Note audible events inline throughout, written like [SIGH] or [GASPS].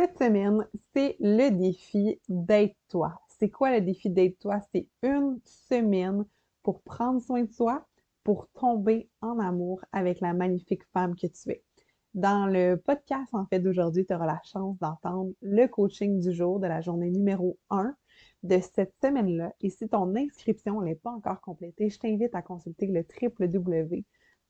Cette semaine, c'est le défi d'être toi. C'est quoi le défi d'être toi? C'est une semaine pour prendre soin de soi, pour tomber en amour avec la magnifique femme que tu es. Dans le podcast, en fait, d'aujourd'hui, tu auras la chance d'entendre le coaching du jour de la journée numéro 1 de cette semaine-là. Et si ton inscription n'est pas encore complétée, je t'invite à consulter le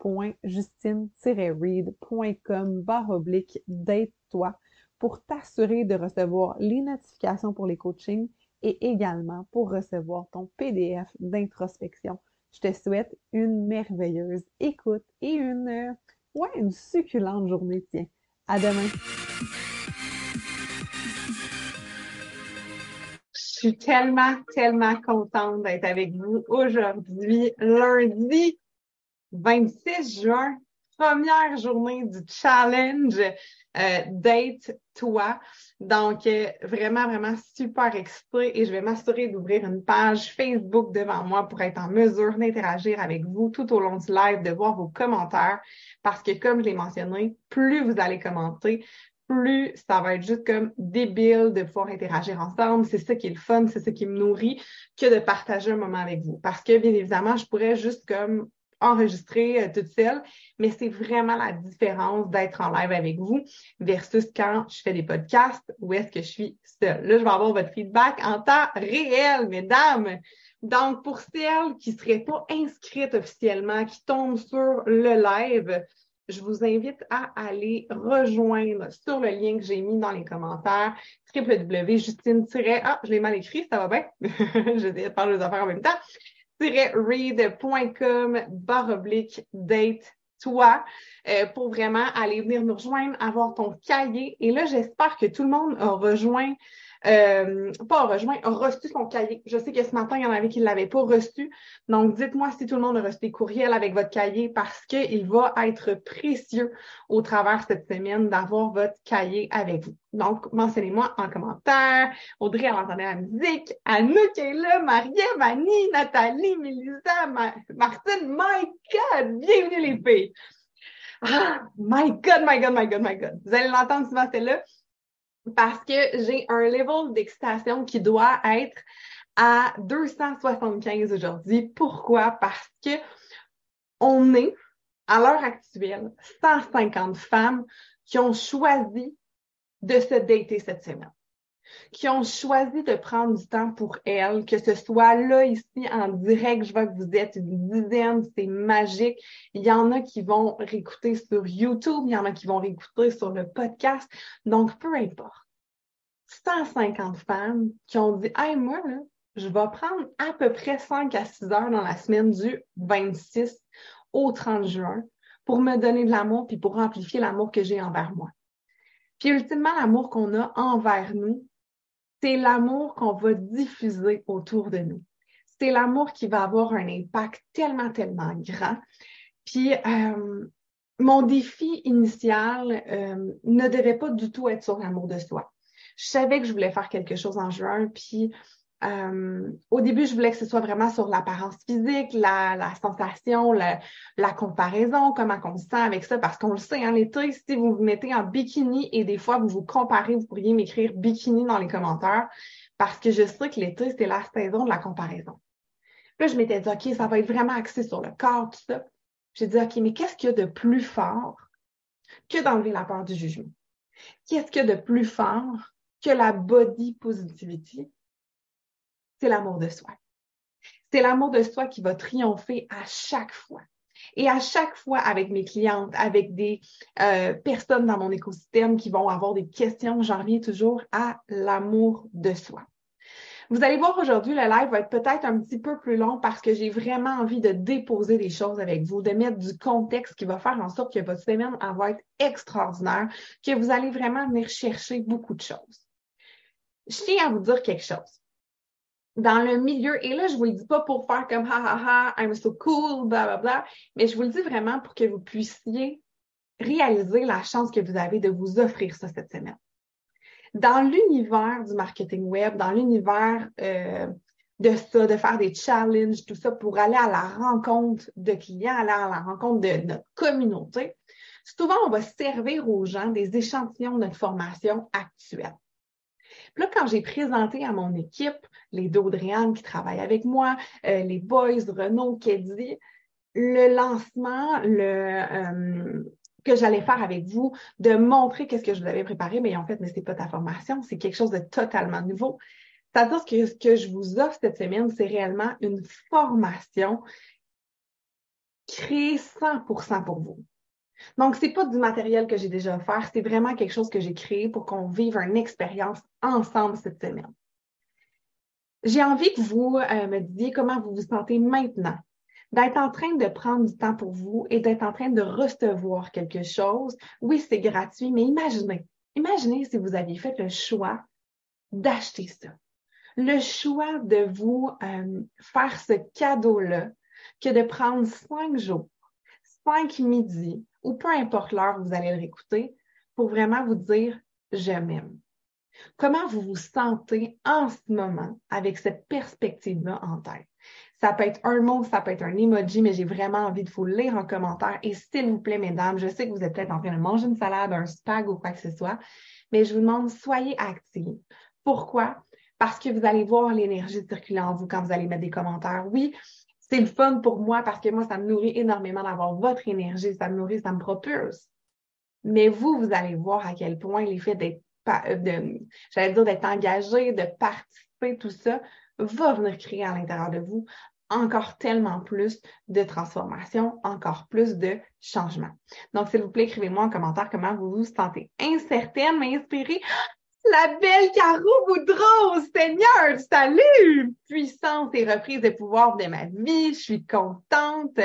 www.justine-read.com barre oblique d'être-toi pour t'assurer de recevoir les notifications pour les coachings et également pour recevoir ton PDF d'introspection. Je te souhaite une merveilleuse écoute et une, ouais, une succulente journée. Tiens, à demain. Je suis tellement, tellement contente d'être avec vous aujourd'hui, lundi 26 juin, première journée du challenge euh, Date Toi. Donc, euh, vraiment, vraiment super excitée et je vais m'assurer d'ouvrir une page Facebook devant moi pour être en mesure d'interagir avec vous tout au long du live, de voir vos commentaires parce que, comme je l'ai mentionné, plus vous allez commenter, plus ça va être juste comme débile de pouvoir interagir ensemble. C'est ça qui est le fun, c'est ça qui me nourrit que de partager un moment avec vous. Parce que, bien évidemment, je pourrais juste comme enregistrer euh, toute seule, mais c'est vraiment la différence d'être en live avec vous versus quand je fais des podcasts où est-ce que je suis seule. Là, je vais avoir votre feedback en temps réel, mesdames. Donc, pour celles qui ne seraient pas inscrites officiellement, qui tombent sur le live, je vous invite à aller rejoindre sur le lien que j'ai mis dans les commentaires www.justine- ah, je l'ai mal écrit, ça va bien? [LAUGHS] je vais parler des affaires en même temps. read.com barre oblique date toi euh, pour vraiment aller venir nous rejoindre, avoir ton cahier. Et là, j'espère que tout le monde a rejoint euh, pas rejoint, a reçu son cahier. Je sais que ce matin, il y en avait qui ne l'avaient pas reçu. Donc, dites-moi si tout le monde a reçu des courriels avec votre cahier parce qu'il va être précieux au travers cette semaine d'avoir votre cahier avec vous. Donc, mentionnez-moi en commentaire. Audrey, elle entendait la musique. Anouk est là, Annie, Nathalie, Mélisa, Martine. My God! Bienvenue les filles! Ah, my God, my God, my God, my God. Vous allez l'entendre souvent, c'est là parce que j'ai un level d'excitation qui doit être à 275 aujourd'hui. Pourquoi? Parce que on est, à l'heure actuelle, 150 femmes qui ont choisi de se dater cette semaine qui ont choisi de prendre du temps pour elles, que ce soit là, ici, en direct, je vois que vous êtes une dizaine, c'est magique. Il y en a qui vont réécouter sur YouTube, il y en a qui vont réécouter sur le podcast. Donc, peu importe. 150 femmes qui ont dit, hey, moi, là, je vais prendre à peu près 5 à 6 heures dans la semaine du 26 au 30 juin pour me donner de l'amour puis pour amplifier l'amour que j'ai envers moi. Puis ultimement, l'amour qu'on a envers nous, c'est l'amour qu'on va diffuser autour de nous. C'est l'amour qui va avoir un impact tellement, tellement grand. Puis, euh, mon défi initial euh, ne devait pas du tout être sur l'amour de soi. Je savais que je voulais faire quelque chose en juin, puis euh, au début, je voulais que ce soit vraiment sur l'apparence physique, la, la sensation, la, la, comparaison, comment on se sent avec ça, parce qu'on le sait, en hein, l'été, si vous vous mettez en bikini et des fois vous vous comparez, vous pourriez m'écrire bikini dans les commentaires, parce que je sais que l'été, c'est la saison de la comparaison. Puis là, je m'étais dit, OK, ça va être vraiment axé sur le corps, tout ça. J'ai dit, OK, mais qu'est-ce qu'il y a de plus fort que d'enlever la peur du jugement? Qu'est-ce qu'il y a de plus fort que la body positivity? C'est l'amour de soi. C'est l'amour de soi qui va triompher à chaque fois. Et à chaque fois avec mes clientes, avec des euh, personnes dans mon écosystème qui vont avoir des questions, j'en reviens toujours à l'amour de soi. Vous allez voir aujourd'hui, le live va être peut-être un petit peu plus long parce que j'ai vraiment envie de déposer des choses avec vous, de mettre du contexte qui va faire en sorte que votre semaine va être extraordinaire, que vous allez vraiment venir chercher beaucoup de choses. Je tiens à vous dire quelque chose dans le milieu, et là, je vous le dis pas pour faire comme ha ha ha, I'm so cool, bla bla bla, mais je vous le dis vraiment pour que vous puissiez réaliser la chance que vous avez de vous offrir ça cette semaine. Dans l'univers du marketing web, dans l'univers euh, de ça, de faire des challenges, tout ça, pour aller à la rencontre de clients, aller à la rencontre de notre communauté, souvent, on va servir aux gens des échantillons de notre formation actuelle. Là, quand j'ai présenté à mon équipe, les d'Audriane qui travaillent avec moi, euh, les boys, Renaud, Keddy, le lancement, le, euh, que j'allais faire avec vous, de montrer qu'est-ce que je vous avais préparé, mais en fait, mais c'est pas ta formation, c'est quelque chose de totalement nouveau. C'est-à-dire que ce que je vous offre cette semaine, c'est réellement une formation créée 100% pour vous. Donc, c'est pas du matériel que j'ai déjà offert, c'est vraiment quelque chose que j'ai créé pour qu'on vive une expérience ensemble cette semaine. J'ai envie que vous euh, me disiez comment vous vous sentez maintenant, d'être en train de prendre du temps pour vous et d'être en train de recevoir quelque chose. Oui, c'est gratuit, mais imaginez, imaginez si vous aviez fait le choix d'acheter ça. Le choix de vous euh, faire ce cadeau-là que de prendre cinq jours, cinq midis, ou peu importe l'heure où vous allez le réécouter, pour vraiment vous dire je m'aime. Comment vous vous sentez en ce moment avec cette perspective-là en tête? Ça peut être un mot, ça peut être un emoji, mais j'ai vraiment envie de vous lire en commentaire. Et s'il vous plaît, mesdames, je sais que vous êtes peut-être en train de manger une salade, un spag ou quoi que ce soit, mais je vous demande, soyez actifs. Pourquoi? Parce que vous allez voir l'énergie circuler en vous quand vous allez mettre des commentaires. Oui, c'est le fun pour moi parce que moi, ça me nourrit énormément d'avoir votre énergie, ça me nourrit, ça me propulse. Mais vous, vous allez voir à quel point l'effet d'être, euh, j'allais dire d'être engagé, de participer, tout ça, va venir créer à l'intérieur de vous encore tellement plus de transformation, encore plus de changement. Donc, s'il vous plaît, écrivez-moi en commentaire comment vous vous sentez incertaine, mais inspirée. La belle Caro Boudreau, Seigneur, salut! Puissance et reprise de pouvoir de ma vie, je suis contente.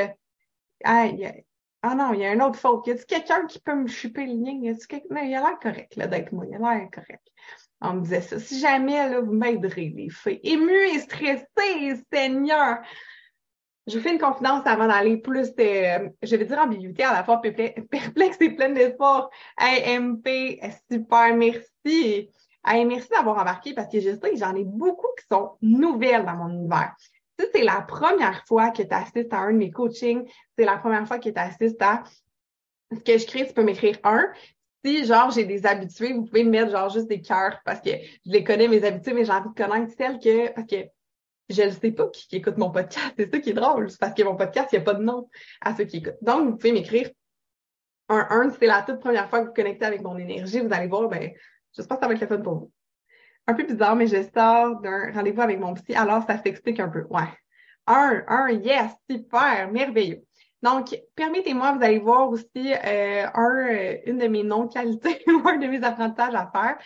Ah non, il y a un autre faute. Y a quelqu'un qui peut me chuper le lien? Y a quelqu'un? il a l'air correct, là, d'être moi. Il a l'air correct. On me disait ça. Si jamais, là, vous m'aiderez, les filles. Émue et stressée, Seigneur. Je fais une confidence avant d'aller plus, de, je vais dire ambiguïté, à la fois [LAUGHS] perplexe et pleine d'espoir. Hey, MP, super, merci. Hey, merci d'avoir embarqué parce que je sais que j'en ai beaucoup qui sont nouvelles dans mon univers. Si c'est la première fois que tu assistes à un de mes coachings, c'est la première fois que tu assistes à ce que je crée, tu peux m'écrire un. Si, genre, j'ai des habitués, vous pouvez me mettre, genre, juste des cœurs parce que je les connais, mes habitués, mais j'ai envie de connaître celles que, parce que je ne sais pas qui, écoute mon podcast. C'est ça qui est drôle. C'est parce que mon podcast, il n'y a pas de nom à ceux qui écoutent. Donc, vous pouvez m'écrire un 1, c'est la toute première fois que vous connectez avec mon énergie. Vous allez voir, ben, j'espère que ça va être le fun pour vous. Un peu bizarre, mais je sors d'un rendez-vous avec mon psy, alors ça s'explique un peu. Ouais. Un, un, yes, super, merveilleux. Donc, permettez-moi, vous allez voir aussi euh, un, euh, une de mes non-qualités [LAUGHS] ou un de mes apprentissages à faire.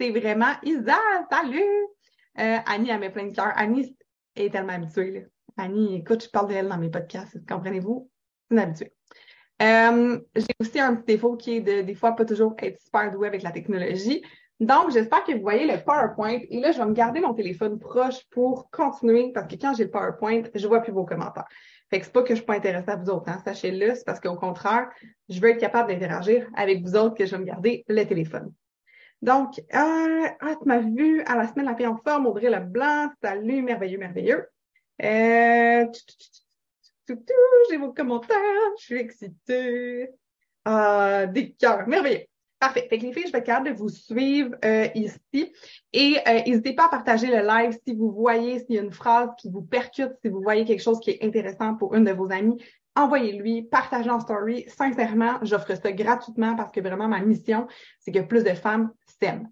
C'est vraiment Isa, salut! Euh, Annie, elle met plein de cœur. Annie, est tellement habituée. Là. Annie, écoute, je parle d'elle dans mes podcasts, comprenez-vous? C'est une habituée. Euh, j'ai aussi un petit défaut qui est de des fois pas toujours être super doué avec la technologie. Donc, j'espère que vous voyez le PowerPoint. Et là, je vais me garder mon téléphone proche pour continuer parce que quand j'ai le PowerPoint, je vois plus vos commentaires. Fait que c'est pas que je suis pas intéressée à vous autres, hein, sachez-le, c'est parce qu'au contraire, je veux être capable d'interagir avec vous autres que je vais me garder le téléphone. Donc, euh, ah, tu m'as vu à la semaine La Paix en forme, Audrey Leblanc, salut, merveilleux, merveilleux. Euh, j'ai vos commentaires, je suis excitée. Ah, des cœurs, merveilleux. Parfait. Fait que les filles, je vais être capable de vous suivre euh, ici. Et euh, n'hésitez pas à partager le live si vous voyez, s'il y a une phrase qui vous percute, si vous voyez quelque chose qui est intéressant pour une de vos amies envoyez-lui, partagez en story. Sincèrement, j'offre ça gratuitement parce que vraiment ma mission, c'est que plus de femmes s'aiment.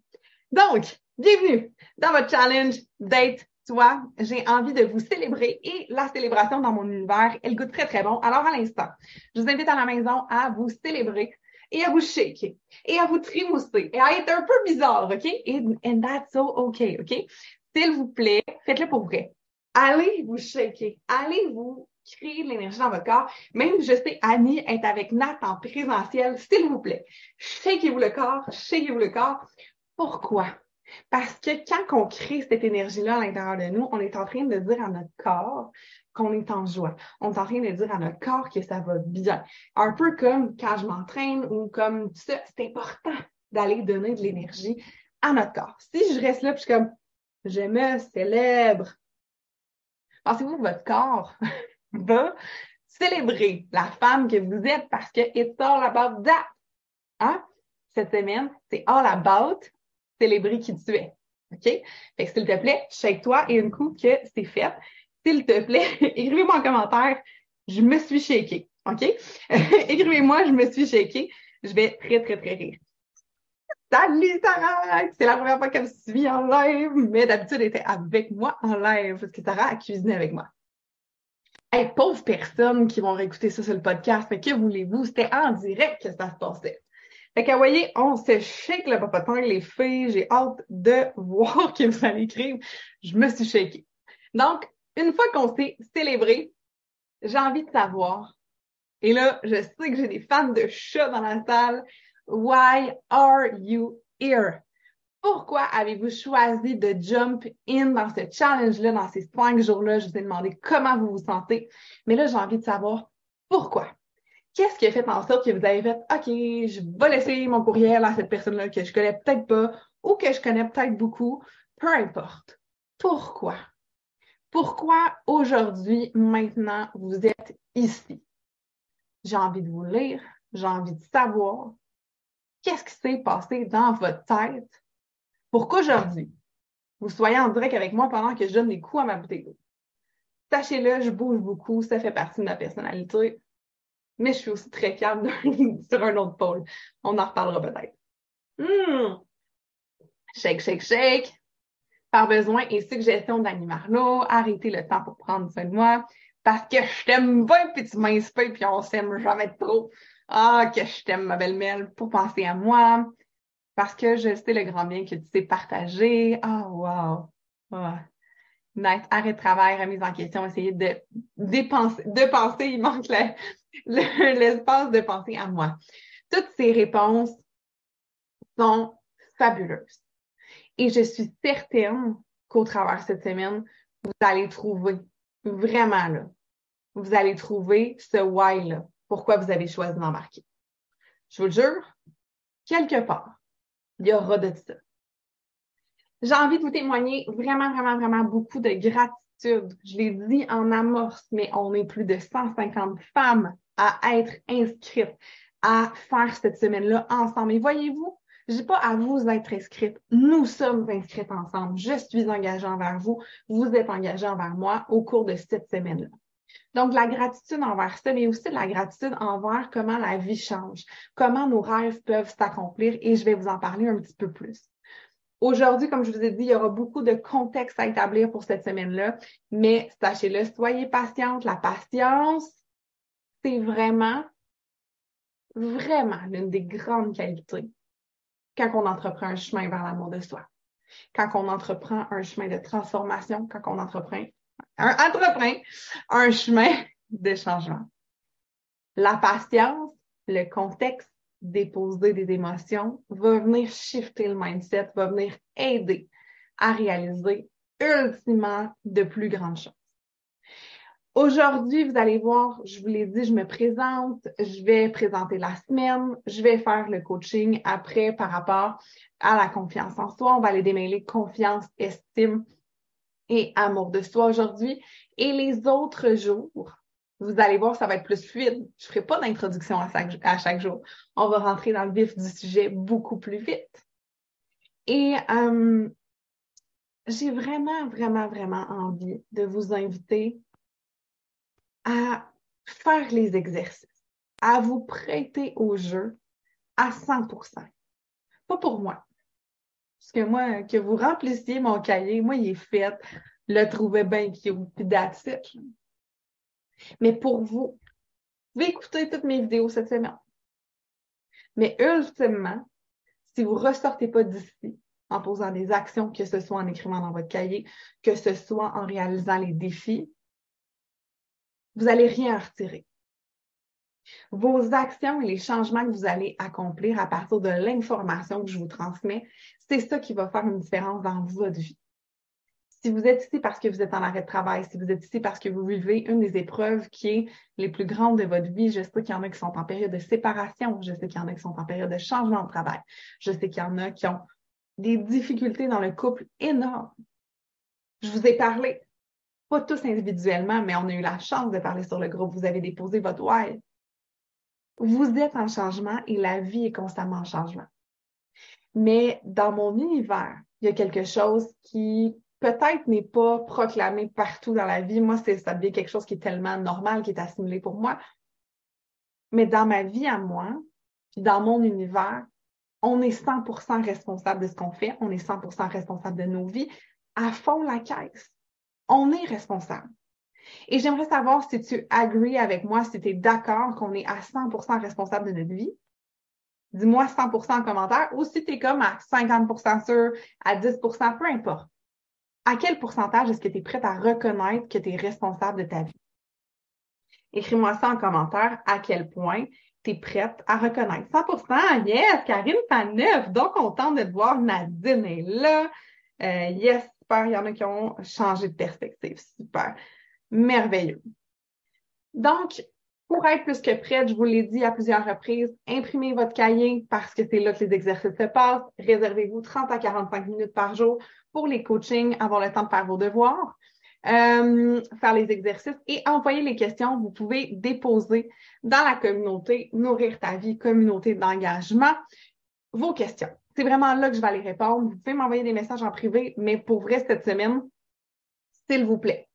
Donc, bienvenue dans votre challenge Date toi. J'ai envie de vous célébrer et la célébration dans mon univers, elle goûte très, très bon. Alors, à l'instant, je vous invite à la maison à vous célébrer et à vous shaker et à vous trimousser et à être un peu bizarre, OK? And, that's so OK, OK? S'il vous plaît, faites-le pour vrai. Allez vous shaker. Allez vous créer de l'énergie dans votre corps. Même, je sais, Annie est avec Nat en présentiel, s'il vous plaît. Shakez-vous le corps, shakez-vous le corps. Pourquoi? Parce que quand on crée cette énergie-là à l'intérieur de nous, on est en train de dire à notre corps qu'on est en joie. On est en train de dire à notre corps que ça va bien. Un peu comme quand je m'entraîne ou comme ça, c'est important d'aller donner de l'énergie à notre corps. Si je reste là, puis je suis comme, je me célèbre. Pensez-vous que votre corps va célébrer la femme que vous êtes parce que it's all about that. Hein? Cette semaine, c'est all about célébrer qui tu es. OK? Fait que s'il te plaît, shake-toi et un coup que c'est fait. S'il te plaît, [LAUGHS] écrivez-moi en commentaire, je me suis shaké. OK? [LAUGHS] écrivez-moi, je me suis shaké. Je vais très, très, très rire. Salut Sarah! C'est la première fois qu'elle me suit en live, mais d'habitude, elle était avec moi en live parce que Sarah a cuisiné avec moi. Pauvres personnes qui vont réécouter ça sur le podcast, mais que voulez-vous? C'était en direct que ça se passait. Fait que, vous voyez, on se shake le papotin, les filles. J'ai hâte de voir que vous allez écrire. Je me suis shaké. Donc, une fois qu'on s'est célébré, j'ai envie de savoir. Et là, je sais que j'ai des fans de chats dans la salle. Why are you here? Pourquoi avez-vous choisi de jump in dans ce challenge-là, dans ces cinq jours-là? Je vous ai demandé comment vous vous sentez. Mais là, j'ai envie de savoir pourquoi. Qu'est-ce qui a fait en sorte que vous avez fait, OK, je vais laisser mon courriel à cette personne-là que je connais peut-être pas ou que je connais peut-être beaucoup, peu importe. Pourquoi? Pourquoi aujourd'hui, maintenant, vous êtes ici? J'ai envie de vous lire, j'ai envie de savoir qu'est-ce qui s'est passé dans votre tête pour qu'aujourd'hui, vous soyez en direct avec moi pendant que je donne des coups à ma bouteille d'eau. Sachez-le, je bouge beaucoup, ça fait partie de ma personnalité, mais je suis aussi très calme [LAUGHS] sur un autre pôle. On en reparlera peut-être. Hmm. Shake, shake, shake. Par besoin et suggestion d'Annie Marlowe, arrêtez le temps pour prendre soin de moi parce que je t'aime bien puis tu m'inspires puis on s'aime jamais trop. Ah, que je t'aime, ma belle Mel, pour penser à moi. Parce que je sais le grand bien que tu sais partager. Ah, wow. Ah. Nice. Arrêt de travail, remise en question, essayer de dépenser, de penser, il manque l'espace de penser à moi. Toutes ces réponses sont fabuleuses. Et je suis certaine qu'au travers de cette semaine, vous allez trouver, vraiment là, vous allez trouver ce why-là pourquoi vous avez choisi d'embarquer. Je vous le jure, quelque part, il y aura de ça. J'ai envie de vous témoigner vraiment, vraiment, vraiment beaucoup de gratitude. Je l'ai dit en amorce, mais on est plus de 150 femmes à être inscrites, à faire cette semaine-là ensemble. Et voyez-vous, je dis pas à vous d'être inscrites. Nous sommes inscrites ensemble. Je suis engagée envers vous. Vous êtes engagés envers moi au cours de cette semaine-là. Donc, la gratitude envers ça, mais aussi la gratitude envers comment la vie change, comment nos rêves peuvent s'accomplir et je vais vous en parler un petit peu plus. Aujourd'hui, comme je vous ai dit, il y aura beaucoup de contexte à établir pour cette semaine-là, mais sachez-le, soyez patiente. La patience, c'est vraiment, vraiment l'une des grandes qualités quand on entreprend un chemin vers l'amour de soi, quand on entreprend un chemin de transformation, quand on entreprend un entreprend un chemin de changement. La patience, le contexte, déposer des émotions va venir shifter le mindset, va venir aider à réaliser ultimement de plus grandes choses. Aujourd'hui, vous allez voir, je vous l'ai dit, je me présente, je vais présenter la semaine, je vais faire le coaching après par rapport à la confiance en soi. On va aller démêler confiance, estime et amour de soi aujourd'hui. Et les autres jours, vous allez voir, ça va être plus fluide. Je ne ferai pas d'introduction à chaque, jour. On va rentrer dans le vif du sujet beaucoup plus vite. Et euh, j'ai vraiment, vraiment, vraiment envie de vous inviter à faire les exercices, à vous prêter au jeu à 100% Pas pour moi, parce que moi, que vous remplissiez mon cahier, moi, il est fait, le trouvais bien cute, puis that's Mais pour vous, vous pouvez écouter toutes mes vidéos cette semaine. Mais ultimement, si vous ressortez pas d'ici en posant des actions, que ce soit en écrivant dans votre cahier, que ce soit en réalisant les défis, vous n'allez rien retirer. Vos actions et les changements que vous allez accomplir à partir de l'information que je vous transmets, c'est ça qui va faire une différence dans votre vie. Si vous êtes ici parce que vous êtes en arrêt de travail, si vous êtes ici parce que vous vivez une des épreuves qui est les plus grandes de votre vie, je sais qu'il y en a qui sont en période de séparation, je sais qu'il y en a qui sont en période de changement de travail, je sais qu'il y en a qui ont des difficultés dans le couple énormes. Je vous ai parlé pas tous individuellement, mais on a eu la chance de parler sur le groupe. Vous avez déposé votre why. Vous êtes en changement et la vie est constamment en changement. Mais dans mon univers, il y a quelque chose qui peut-être n'est pas proclamé partout dans la vie. Moi, c'est, ça devient quelque chose qui est tellement normal, qui est assimilé pour moi. Mais dans ma vie à moi, puis dans mon univers, on est 100% responsable de ce qu'on fait. On est 100% responsable de nos vies. À fond la caisse. On est responsable. Et j'aimerais savoir si tu agrees avec moi, si tu es d'accord qu'on est à 100% responsable de notre vie. Dis-moi 100% en commentaire ou si tu es comme à 50% sûr, à 10%, peu importe. À quel pourcentage est-ce que tu es prête à reconnaître que tu es responsable de ta vie? Écris-moi ça en commentaire à quel point tu es prête à reconnaître. 100%, yes, Karine neuf. donc contente de te voir. Nadine est là. Euh, yes, super, il y en a qui ont changé de perspective. Super, merveilleux. Donc, pour être plus que prête, je vous l'ai dit à plusieurs reprises, imprimez votre cahier parce que c'est là que les exercices se passent. Réservez-vous 30 à 45 minutes par jour pour les coachings, avoir le temps de faire vos devoirs, euh, faire les exercices et envoyer les questions. Vous pouvez déposer dans la communauté Nourrir ta vie, communauté d'engagement, vos questions. C'est vraiment là que je vais les répondre. Vous pouvez m'envoyer des messages en privé, mais pour vrai, cette semaine, s'il vous plaît,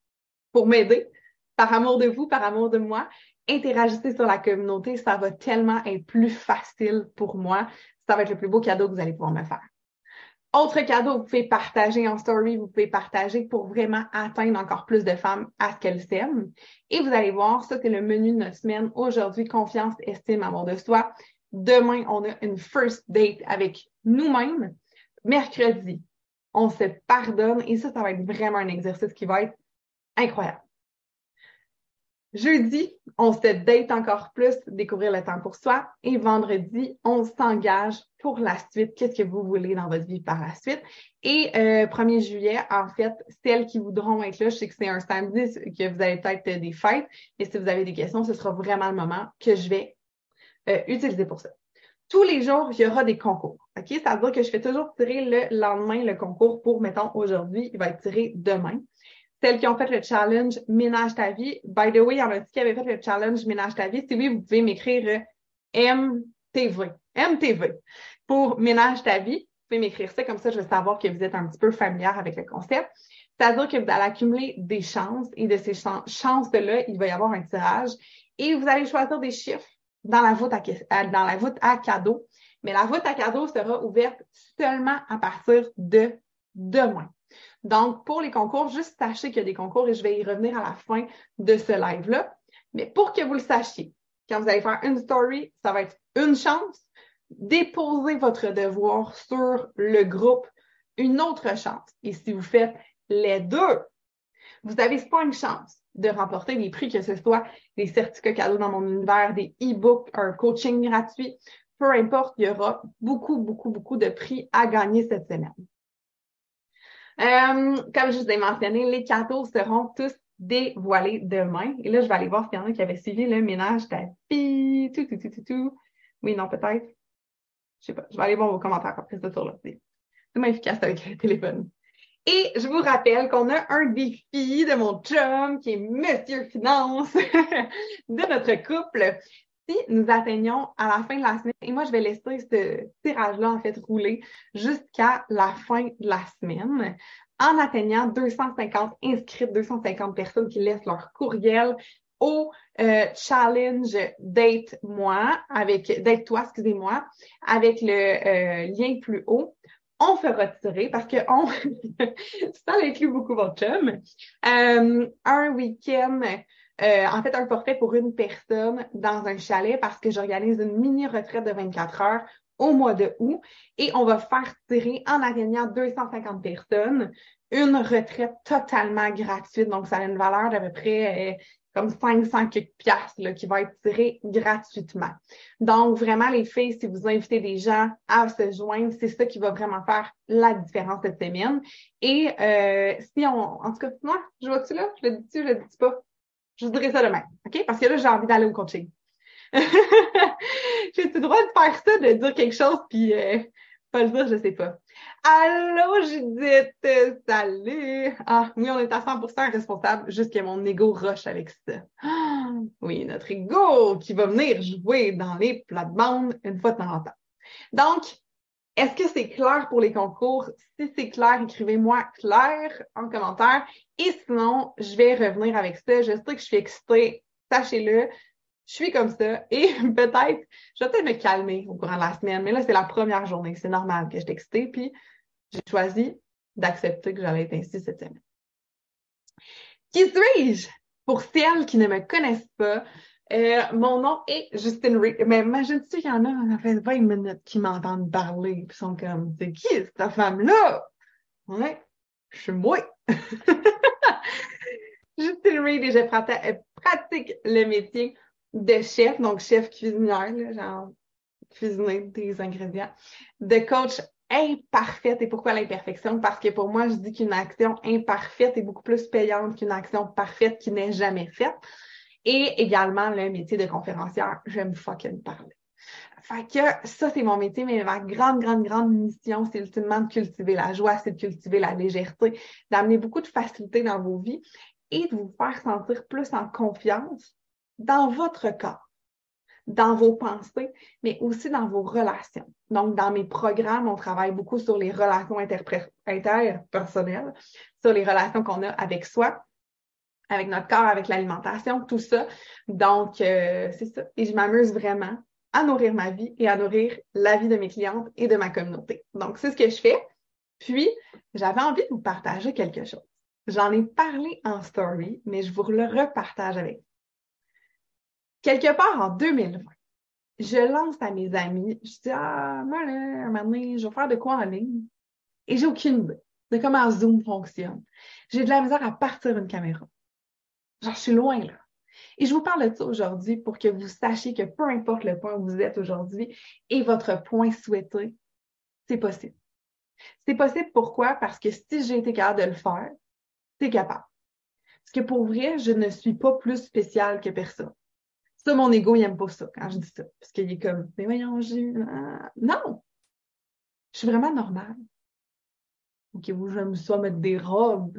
pour m'aider, par amour de vous, par amour de moi, interagissez sur la communauté, ça va tellement être plus facile pour moi. Ça va être le plus beau cadeau que vous allez pouvoir me faire. Autre cadeau, vous pouvez partager en story, vous pouvez partager pour vraiment atteindre encore plus de femmes à ce qu'elles s'aiment. Et vous allez voir, ça c'est le menu de notre semaine. Aujourd'hui, confiance, estime, amour de soi. Demain, on a une first date avec nous-mêmes. Mercredi, on se pardonne et ça, ça va être vraiment un exercice qui va être incroyable. Jeudi, on se date encore plus, découvrir le temps pour soi. Et vendredi, on s'engage pour la suite. Qu'est-ce que vous voulez dans votre vie par la suite? Et euh, 1er juillet, en fait, celles qui voudront être là, je sais que c'est un samedi, que vous avez peut-être des fêtes, mais si vous avez des questions, ce sera vraiment le moment que je vais euh, utiliser pour ça. Tous les jours, il y aura des concours. OK? Ça veut dire que je fais toujours tirer le lendemain le concours pour, mettons, aujourd'hui, il va être tiré demain celles qui ont fait le challenge Ménage ta vie. By the way, il y en a qui avaient fait le challenge Ménage ta vie. Si oui, vous pouvez m'écrire MTV. MTV pour Ménage ta vie. Vous pouvez m'écrire ça, comme ça, je vais savoir que vous êtes un petit peu familière avec le concept. C'est-à-dire que vous allez accumuler des chances et de ces chances-là, il va y avoir un tirage et vous allez choisir des chiffres dans la voûte à, dans la voûte à cadeau. Mais la voûte à cadeau sera ouverte seulement à partir de demain. Donc, pour les concours, juste sachez qu'il y a des concours et je vais y revenir à la fin de ce live-là. Mais pour que vous le sachiez, quand vous allez faire une story, ça va être une chance. Déposez votre devoir sur le groupe, une autre chance. Et si vous faites les deux, vous avez pas une chance de remporter des prix, que ce soit des certificats cadeaux dans mon univers, des e-books, un coaching gratuit. Peu importe, il y aura beaucoup, beaucoup, beaucoup de prix à gagner cette semaine. Euh, comme je vous ai mentionné, les cadeaux seront tous dévoilés demain. Et là, je vais aller voir s'il y en a qui avaient suivi le ménage tapis, tout, tout, tout, tout, tout. Oui, non, peut-être. Je sais pas. Je vais aller voir vos commentaires après ça sur là. C'est moins efficace avec le téléphone. Et je vous rappelle qu'on a un défi de mon chum qui est Monsieur Finance [LAUGHS] de notre couple si nous atteignons à la fin de la semaine, et moi, je vais laisser ce tirage-là, en fait, rouler jusqu'à la fin de la semaine, en atteignant 250 inscrites, 250 personnes qui laissent leur courriel au euh, challenge Date moi avec Date toi, excusez-moi, avec le euh, lien plus haut. On fera tirer parce que on, [LAUGHS] ça inclut beaucoup votre chum, euh, un week-end euh, en fait, un forfait pour une personne dans un chalet parce que j'organise une mini retraite de 24 heures au mois de août et on va faire tirer en atteignant 250 personnes une retraite totalement gratuite. Donc, ça a une valeur d'à peu près euh, comme 500 piastres qui va être tirée gratuitement. Donc, vraiment, les filles, si vous invitez des gens à se joindre, c'est ça qui va vraiment faire la différence cette semaine. Et euh, si on... En tout cas, moi, je vois-tu là? Je le dis-tu, je le dis pas? Je dirais ça demain, OK? Parce que là, j'ai envie d'aller au coaching. [LAUGHS] J'ai le droit de faire ça, de dire quelque chose, puis euh, pas le dire, je sais pas. Allô, Judith! Salut! Ah, oui, on est à 100% responsable, juste que mon ego rush avec ça. [GASPS] Oui, notre ego qui va venir jouer dans les plates-bandes une fois de temps en temps. Donc, est-ce que c'est clair pour les concours? Si c'est clair, écrivez-moi clair en commentaire. Et sinon, je vais revenir avec ça. Je sais que je suis excitée. Sachez-le. Je suis comme ça. Et [LAUGHS] peut-être, je vais peut-être me calmer au courant de la semaine. Mais là, c'est la première journée. C'est normal que je excitée. Puis, j'ai choisi d'accepter que j'allais être ainsi cette semaine. Qui suis-je? Pour celles qui ne me connaissent pas, euh, mon nom est Justine Reed. Mais imagine-tu qu'il y en a, ça fait 20 minutes qui m'entendent parler, puis sont comme, c'est qui cette femme-là? Ouais, je suis moi. [LAUGHS] Justine Reed et je pratique le métier de chef, donc chef cuisinière, genre cuisiner des ingrédients, de coach imparfaite. Et pourquoi l'imperfection? Parce que pour moi, je dis qu'une action imparfaite est beaucoup plus payante qu'une action parfaite qui n'est jamais faite. Et également le métier de conférencière. J'aime fucking parler. Fait que ça, c'est mon métier, mais ma grande, grande, grande mission, c'est ultimement de cultiver la joie, c'est de cultiver la légèreté, d'amener beaucoup de facilité dans vos vies et de vous faire sentir plus en confiance dans votre corps, dans vos pensées, mais aussi dans vos relations. Donc, dans mes programmes, on travaille beaucoup sur les relations interpersonnelles, sur les relations qu'on a avec soi, avec notre corps, avec l'alimentation, tout ça. Donc, euh, c'est ça. Et je m'amuse vraiment à nourrir ma vie et à nourrir la vie de mes clientes et de ma communauté. Donc, c'est ce que je fais. Puis, j'avais envie de vous partager quelque chose. J'en ai parlé en story, mais je vous le repartage avec vous. Quelque part en 2020, je lance à mes amis, je dis, ah, moi, là, un moment donné, je vais faire de quoi en ligne? Et j'ai aucune idée de comment Zoom fonctionne. J'ai de la misère à partir une caméra. Genre, je suis loin là. Et je vous parle de ça aujourd'hui pour que vous sachiez que peu importe le point où vous êtes aujourd'hui et votre point souhaité, c'est possible. C'est possible pourquoi? Parce que si j'ai été capable de le faire, c'est capable. Parce que pour vrai, je ne suis pas plus spéciale que personne. Ça, mon ego, il aime pas ça quand je dis ça. Parce qu'il est comme, mais voyons, j'ai... Non! Je suis vraiment normale. Ok, vous, je me sois mettre des robes,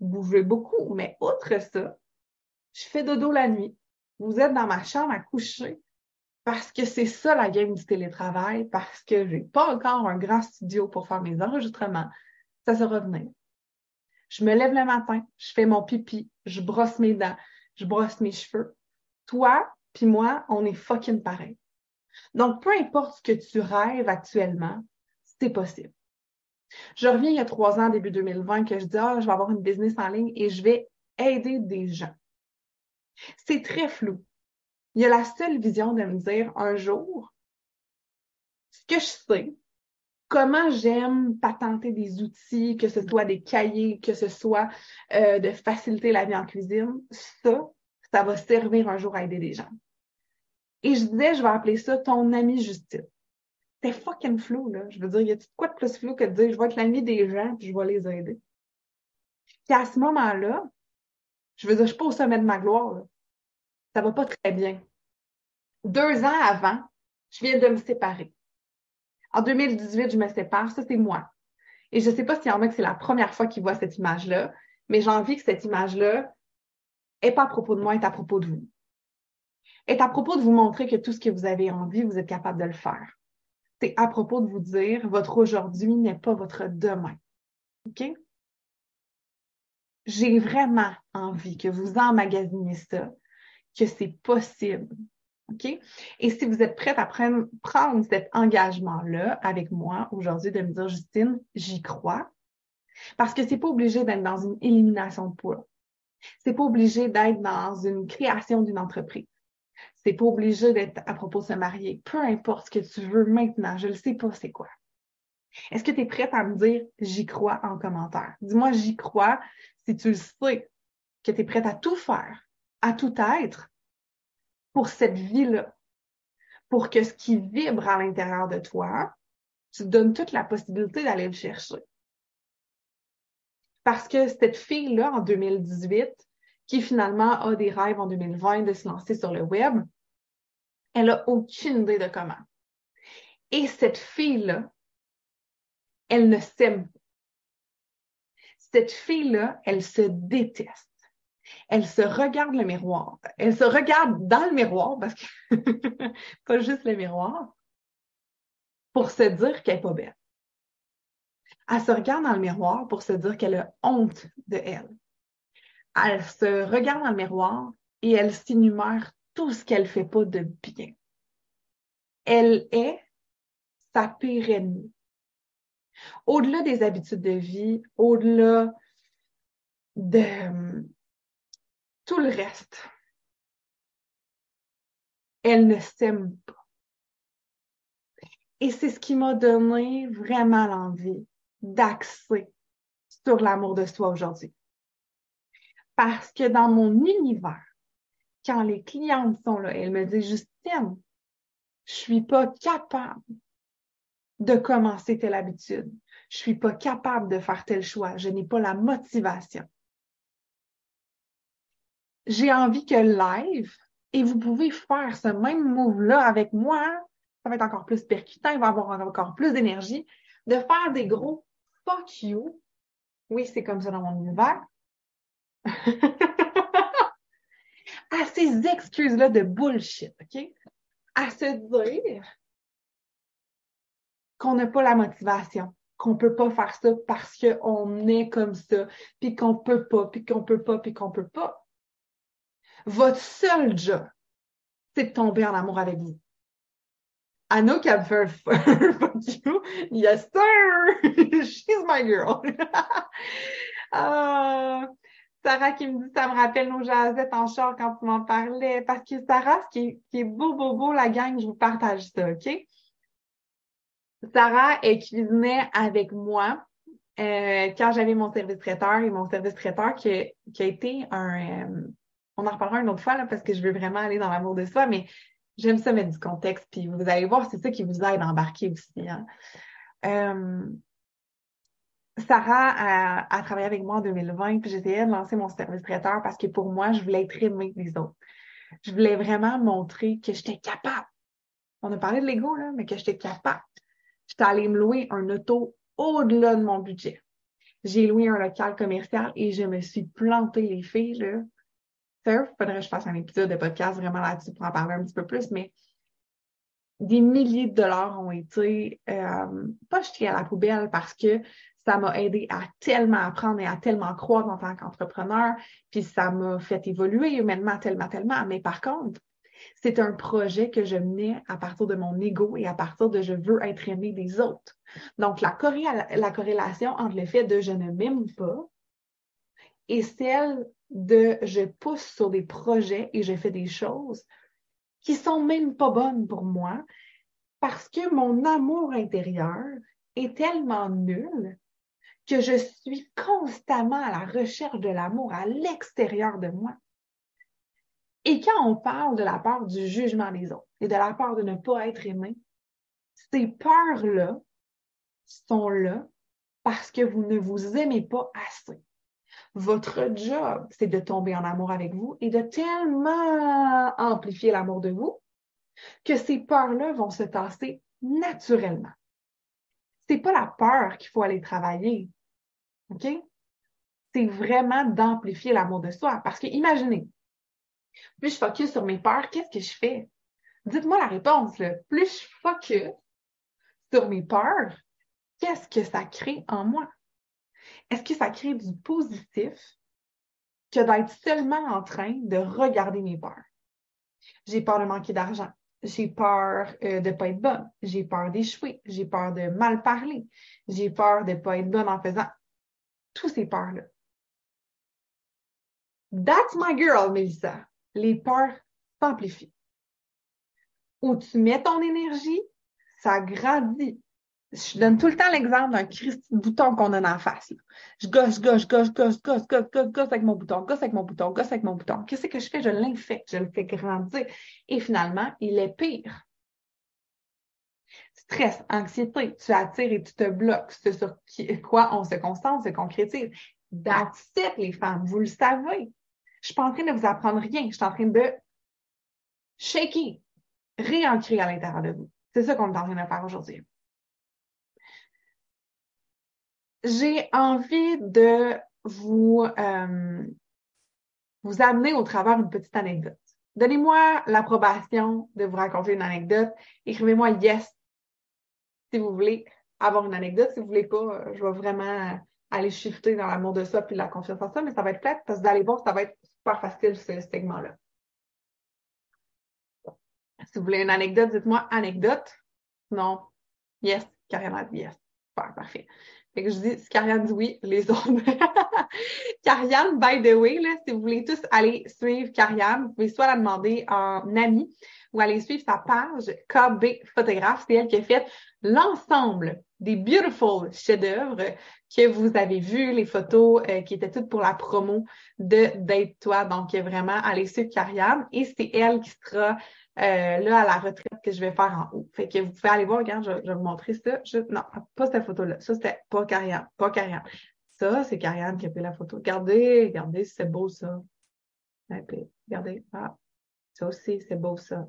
bouger beaucoup. Mais outre ça, je fais dodo la nuit. Vous êtes dans ma chambre à coucher parce que c'est ça la game du télétravail, parce que j'ai pas encore un grand studio pour faire mes enregistrements. Ça se revenir. Je me lève le matin, je fais mon pipi, je brosse mes dents, je brosse mes cheveux. Toi puis moi, on est fucking pareil. Donc, peu importe ce que tu rêves actuellement, c'est possible. Je reviens il y a trois ans, début 2020, que je dis, ah, je vais avoir une business en ligne et je vais aider des gens. C'est très flou. Il y a la seule vision de me dire un jour, ce que je sais, comment j'aime patenter des outils, que ce soit des cahiers, que ce soit euh, de faciliter la vie en cuisine, ça, ça va servir un jour à aider des gens. Et je disais, je vais appeler ça ton ami justice c'est fucking flou, là. Je veux dire, y a-tu quoi de plus flou que de dire je vais être l'ami des gens puis je vais les aider? Puis à ce moment-là, je veux dire, je suis pas au sommet de ma gloire, là. Ça va pas très bien. Deux ans avant, je viens de me séparer. En 2018, je me sépare. Ça, c'est moi. Et je sais pas s'il y en a que c'est la première fois qu'ils voient cette image-là, mais j'ai envie que cette image-là est pas à propos de moi, est à propos de vous. Est à propos de vous montrer que tout ce que vous avez envie, vous êtes capable de le faire c'est à propos de vous dire, votre aujourd'hui n'est pas votre demain. OK? J'ai vraiment envie que vous emmagasiniez ça, que c'est possible. OK? Et si vous êtes prête à prendre, prendre cet engagement-là avec moi aujourd'hui, de me dire, Justine, j'y crois. Parce que c'est pas obligé d'être dans une élimination de poids. C'est pas obligé d'être dans une création d'une entreprise. C'est pas obligé d'être à propos de se marier. Peu importe ce que tu veux maintenant, je ne sais pas c'est quoi. Est-ce que tu es prête à me dire j'y crois en commentaire? Dis-moi j'y crois si tu le sais, que tu es prête à tout faire, à tout être pour cette vie-là, pour que ce qui vibre à l'intérieur de toi, tu te donnes toute la possibilité d'aller le chercher. Parce que cette fille-là, en 2018, qui finalement a des rêves en 2020 de se lancer sur le web, elle a aucune idée de comment. Et cette fille-là, Elle ne s'aime pas. Cette fille-là, elle se déteste. Elle se regarde le miroir. Elle se regarde dans le miroir, parce que [LAUGHS] pas juste le miroir, pour se dire qu'elle n'est pas belle. Elle se regarde dans le miroir pour se dire qu'elle a honte de elle. Elle se regarde dans le miroir et elle s'énumère tout ce qu'elle fait pas de bien. Elle est sa pire ennemie. Au-delà des habitudes de vie, au-delà de tout le reste, elle ne s'aime pas. Et c'est ce qui m'a donné vraiment l'envie d'axer sur l'amour de soi aujourd'hui. Parce que dans mon univers, quand les clientes sont là, elles me disent, Justine, je suis pas capable de commencer telle habitude. Je suis pas capable de faire tel choix. Je n'ai pas la motivation. J'ai envie que live, et vous pouvez faire ce même move-là avec moi, ça va être encore plus percutant, il va avoir encore plus d'énergie, de faire des gros fuck you. Oui, c'est comme ça dans mon univers. [LAUGHS] à ces excuses-là de bullshit, OK? À se dire qu'on n'a pas la motivation, qu'on peut pas faire ça parce qu'on est comme ça, puis qu'on peut pas, puis qu'on peut pas, puis qu'on peut pas. Votre seul job, c'est de tomber en amour avec vous. Anna qui a fait un [LAUGHS] fuck you. Yes, sir! [LAUGHS] She's my girl. [LAUGHS] uh, Sarah qui me dit, ça me rappelle nos jasettes en char quand tu m'en parlais. Parce que Sarah, ce qui est, beau, beau, beau, la gang, je vous partage ça, OK? Sarah, elle cuisinait avec moi euh, quand j'avais mon service traiteur et mon service traiteur qui, qui a été un... Euh, on en reparlera une autre fois là, parce que je veux vraiment aller dans l'amour de soi, mais j'aime ça mettre du contexte, puis vous allez voir, c'est ça qui vous aide à embarquer aussi. Hein. Euh, Sarah a, a, travaillé avec moi en 2020, puis j'essayais de lancer mon service traiteur parce que pour moi, je voulais être aimée des autres. Je voulais vraiment montrer que j'étais capable. On a parlé de l'ego, là, mais que j'étais capable. J'étais allée me louer un auto au-delà de mon budget. J'ai loué un local commercial et je me suis plantée les filles, là. Il faudrait que je fasse un épisode de podcast vraiment là-dessus pour en parler un petit peu plus, mais des milliers de dollars ont été euh, pas jetés à la poubelle parce que ça m'a aidé à tellement apprendre et à tellement croire en tant qu'entrepreneur, puis ça m'a fait évoluer humainement tellement, tellement. Mais par contre, c'est un projet que je menais à partir de mon ego et à partir de je veux être aimé des autres. Donc, la, la corrélation entre le fait de je ne m'aime pas et celle de je pousse sur des projets et je fais des choses qui sont même pas bonnes pour moi parce que mon amour intérieur est tellement nul que je suis constamment à la recherche de l'amour à l'extérieur de moi. Et quand on parle de la peur du jugement des autres et de la peur de ne pas être aimé, ces peurs-là sont là parce que vous ne vous aimez pas assez. Votre job, c'est de tomber en amour avec vous et de tellement amplifier l'amour de vous que ces peurs-là vont se tasser naturellement. C'est pas la peur qu'il faut aller travailler. OK? C'est vraiment d'amplifier l'amour de soi. Parce que imaginez, plus je focus sur mes peurs, qu'est-ce que je fais? Dites-moi la réponse. Là. Plus je focus sur mes peurs, qu'est-ce que ça crée en moi? Est-ce que ça crée du positif que d'être seulement en train de regarder mes peurs? J'ai peur de manquer d'argent. J'ai peur euh, de ne pas être bonne. J'ai peur d'échouer. J'ai peur de mal parler. J'ai peur de ne pas être bonne en faisant tous ces peurs-là. That's my girl, Melissa. Les peurs s'amplifient. Où tu mets ton énergie, ça grandit je donne tout le temps l'exemple d'un bouton qu'on a en face. Je gosse, gosse, gosse, gosse, gosse, gosse, gosse, gosse avec mon bouton, gosse avec mon bouton, gosse avec mon bouton. Qu'est-ce que je fais? Je l'infecte, je le fais grandir. Et finalement, il est pire. Stress, anxiété, tu attires et tu te bloques. C'est sur quoi on se concentre, se concrétise. That's les femmes. Vous le savez. Je suis pas en train de vous apprendre rien. Je suis en train de shaker, réancrer à l'intérieur de vous. C'est ça qu'on est en train de faire aujourd'hui. j'ai envie de vous, euh, vous amener au travers une petite anecdote. Donnez-moi l'approbation de vous raconter une anecdote. Écrivez-moi yes si vous voulez avoir une anecdote. Si vous voulez pas, euh, je vais vraiment aller shifter dans l'amour de ça puis la confiance en ça, mais ça va être plate parce que vous allez voir, ça va être super facile ce segment-là. Si vous voulez une anecdote, dites-moi anecdote. Non. Yes. Dit yes. Super, parfait. Fait que je dis, si Karianne dit oui, les autres. [LAUGHS] Karianne, by the way, là, si vous voulez tous aller suivre Karianne, vous pouvez soit la demander en ami ou aller suivre sa page KB Photographe. C'est elle qui a fait l'ensemble des beautiful chefs-d'œuvre que vous avez vus, les photos euh, qui étaient toutes pour la promo de Date Toi. Donc, vraiment, allez suivre Karianne. Et c'est elle qui sera euh, là, à la retraite que je vais faire en haut. Fait que vous pouvez aller voir, regarde, je, vais vous montrer ça. non, pas cette photo-là. Ça, c'était pas Carianne. Pas Carianne. Ça, c'est Carianne qui a pris la photo. Regardez, regardez, c'est beau ça. Regardez. Ah, ça aussi, c'est beau ça.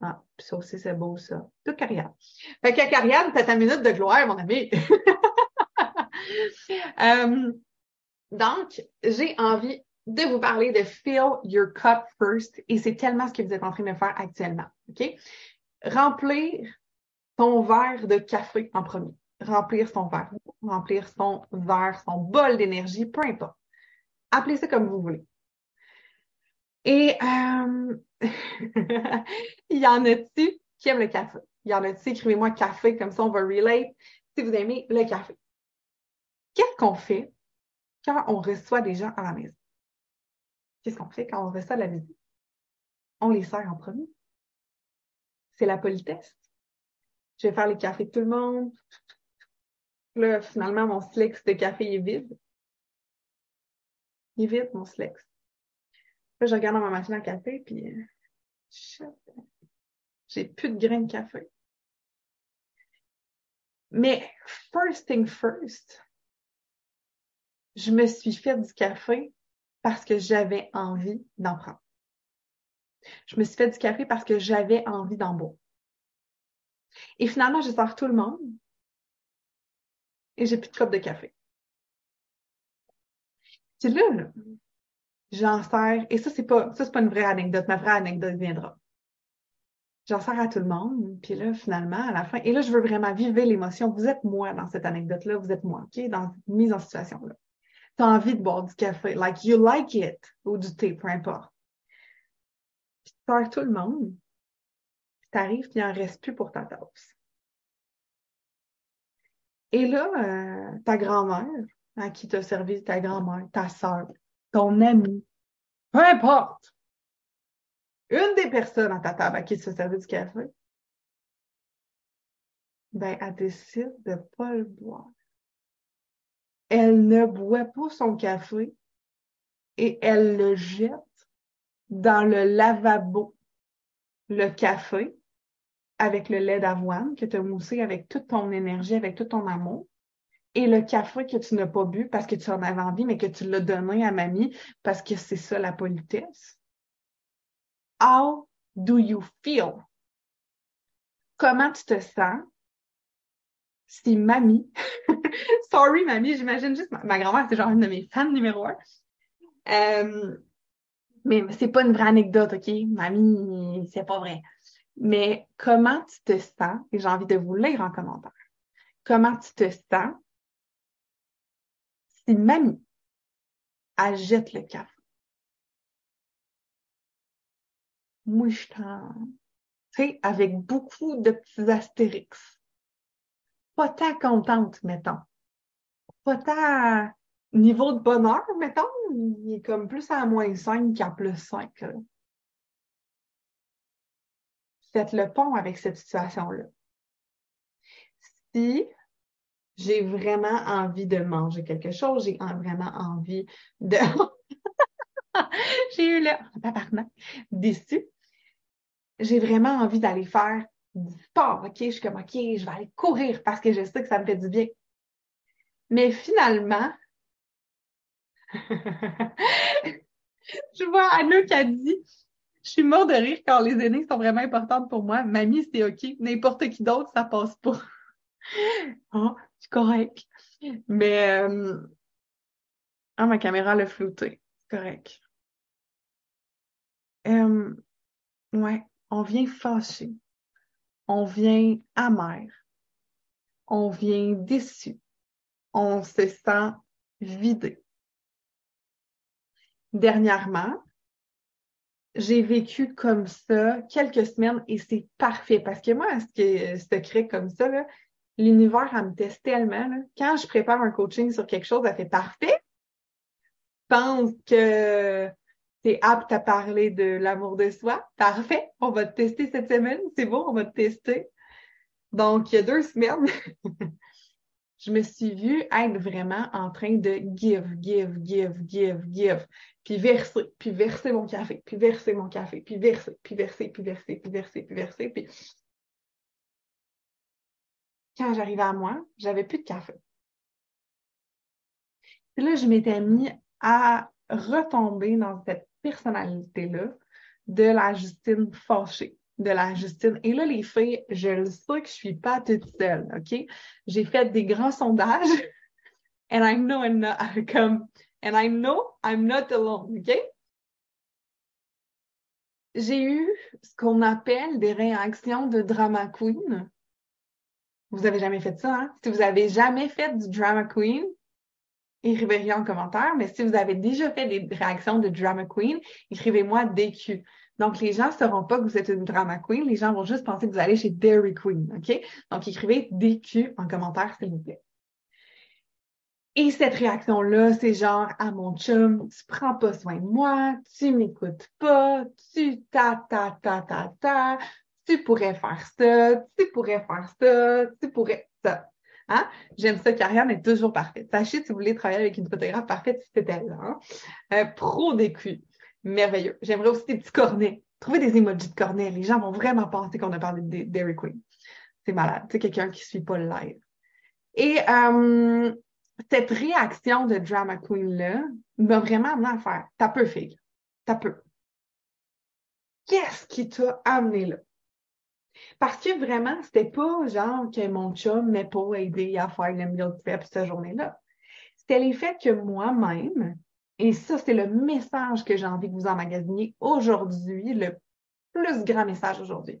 Ah, ça aussi, c'est beau ça. Tout Carianne. Fait que Carianne, t'as ta minute de gloire, mon ami. [LAUGHS] euh, donc, j'ai envie de vous parler de fill your cup first et c'est tellement ce que vous êtes en train de faire actuellement. OK? Remplir ton verre de café en premier. Remplir son verre, remplir son verre, son bol d'énergie, peu importe. Appelez ça comme vous voulez. Et euh, [LAUGHS] il y en a-tu qui aiment le café? Il y en a-tu, écrivez-moi café, comme ça on va relate si vous aimez le café. Qu'est-ce qu'on fait quand on reçoit des gens à la maison? Qu'est-ce qu'on fait quand on reçoit de la visite? On les sert en premier. C'est la politesse. Je vais faire les cafés de tout le monde. Là, finalement, mon slex de café est vide. Il est vide, mon slex. Là, je regarde dans ma machine à café, puis euh, j'ai plus de grains de café. Mais first thing first, je me suis fait du café parce que j'avais envie d'en prendre. Je me suis fait du café parce que j'avais envie d'en boire. Et finalement, je sors tout le monde et j'ai plus de coupe de café. C'est là, là j'en sers, et ça, c'est pas, ça, c'est pas une vraie anecdote. Ma vraie anecdote viendra. J'en sers à tout le monde, puis là, finalement, à la fin, et là, je veux vraiment vivre l'émotion. Vous êtes moi dans cette anecdote-là, vous êtes moi, OK, dans cette mise en situation-là tu as envie de boire du café, like you like it, ou du thé, peu importe. Puis tu perds tout le monde, puis t'arrives, puis il n'en reste plus pour ta tasse. Et là, euh, ta grand-mère, à qui t'a servi ta grand-mère, ta soeur, ton ami, peu importe, une des personnes à ta table à qui tu as servi du café, ben, elle décide de ne pas le boire elle ne boit pas son café et elle le jette dans le lavabo, le café, avec le lait d'avoine que tu as moussé avec toute ton énergie, avec tout ton amour, et le café que tu n'as pas bu parce que tu en avais envie, mais que tu l'as donné à mamie parce que c'est ça la politesse. How do you feel? Comment tu te sens? Si mamie [LAUGHS] Sorry, mamie, j'imagine juste ma, grand-mère, c'est genre une de mes fans numéro un. Euh, mais c'est pas une vraie anecdote, OK? Mamie, c'est pas vrai. Mais comment tu te sens, et j'ai envie de vous lire en commentaire, comment tu te sens si mamie, elle jette le café? Moi, je t'en... Tu sais, avec beaucoup de petits astérix pas tant contente, mettons. Pas tant niveau de bonheur, mettons. Il est comme plus à moins 5 qu'à plus 5. Faites le pont avec cette situation-là. Si j'ai vraiment envie de manger quelque chose, j'ai vraiment envie de... [LAUGHS] j'ai eu le... déçu. J'ai vraiment envie d'aller faire du sport. OK, je suis comme, OK, je vais aller courir parce que je sais que ça me fait du bien. Mais finalement, [LAUGHS] je vois Anna qui a dit, je suis mort de rire quand les aînés sont vraiment importantes pour moi. Mamie, c'est OK. N'importe qui d'autre, ça passe pas. [LAUGHS] oh, c'est correct. Mais, euh, ah, ma caméra l'a flouté. Correct. Euh, ouais, on vient fâché. On vient amer. On vient déçu. On se sent vidé. Dernièrement, j'ai vécu comme ça quelques semaines et c'est parfait parce que moi, ce qui est secret comme ça, l'univers, elle me teste tellement. Quand je prépare un coaching sur quelque chose, elle fait parfait. Je pense que apte à parler de l'amour de soi. Parfait. On va te tester cette semaine. C'est bon, on va te tester. Donc, il y a deux semaines, [LAUGHS] je me suis vue être vraiment en train de give, give, give, give, give, puis verser, puis verser mon café, puis verser mon café, puis verser, puis verser, puis verser, puis verser, puis verser, puis quand j'arrivais à moi, j'avais plus de café. Là, je m'étais mis à retomber dans cette personnalité-là de la Justine fâchée, de la Justine. Et là, les filles, je le sais que je suis pas toute seule, OK? J'ai fait des grands sondages [LAUGHS] and I know I'm not, [LAUGHS] comme, and I know I'm not alone, OK? J'ai eu ce qu'on appelle des réactions de drama queen. Vous avez jamais fait ça, hein? Si vous avez jamais fait du drama queen, écrivez en commentaire, mais si vous avez déjà fait des réactions de drama queen, écrivez-moi DQ. Donc, les gens ne sauront pas que vous êtes une drama queen, les gens vont juste penser que vous allez chez Dairy Queen, OK? Donc, écrivez DQ en commentaire, s'il vous plaît. Et cette réaction-là, c'est genre, à mon chum, tu prends pas soin de moi, tu m'écoutes pas, tu ta ta ta ta ta, tu pourrais faire ça, tu pourrais faire ça, tu pourrais ça. Hein? J'aime ça qu'Ariane est toujours parfaite. Sachez si vous voulez travailler avec une photographe parfaite, c'est elle. Hein? Euh, pro d'écu. Merveilleux. J'aimerais aussi des petits cornets. Trouvez des emojis de cornets. Les gens vont vraiment penser qu'on a parlé de Dairy Queen. C'est malade. C'est quelqu'un qui ne suit pas le live. Et euh, cette réaction de Drama Queen-là m'a vraiment amené à faire T'as peu, fille. T'as peu. Qu'est-ce qui t'a amené là? Parce que vraiment, c'était pas genre que mon chum m'ait pas aidé à faire le meal prep cette journée-là. C'était les faits que moi-même, et ça, c'est le message que j'ai envie que vous emmagasiniez aujourd'hui, le plus grand message aujourd'hui.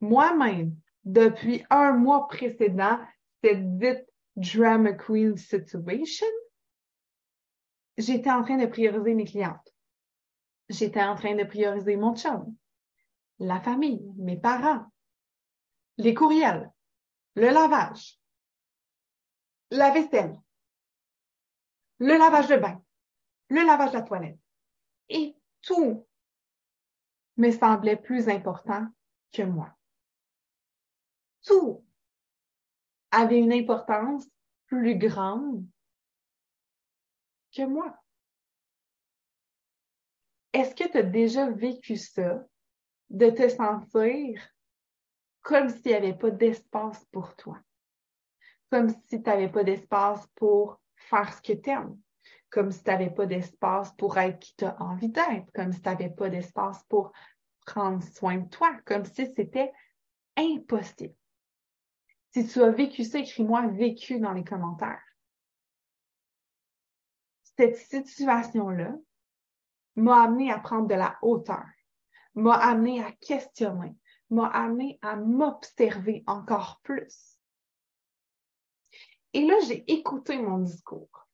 Moi-même, depuis un mois précédent, cette dite drama queen situation, j'étais en train de prioriser mes clientes. J'étais en train de prioriser mon chum, la famille, mes parents, les courriels, le lavage, la vaisselle, le lavage de bain, le lavage de la toilette. Et tout me semblait plus important que moi. Tout avait une importance plus grande que moi. Est-ce que tu as déjà vécu ça, de te sentir comme s'il n'y avait pas d'espace pour toi? Comme si tu n'avais pas d'espace pour faire ce que tu aimes? Comme si tu n'avais pas d'espace pour être qui tu as envie d'être? Comme si tu n'avais pas d'espace pour prendre soin de toi? Comme si c'était impossible. Si tu as vécu ça, écris-moi vécu dans les commentaires. Cette situation-là m'a amené à prendre de la hauteur, m'a amené à questionner, m'a amené à m'observer encore plus. Et là, j'ai écouté mon discours.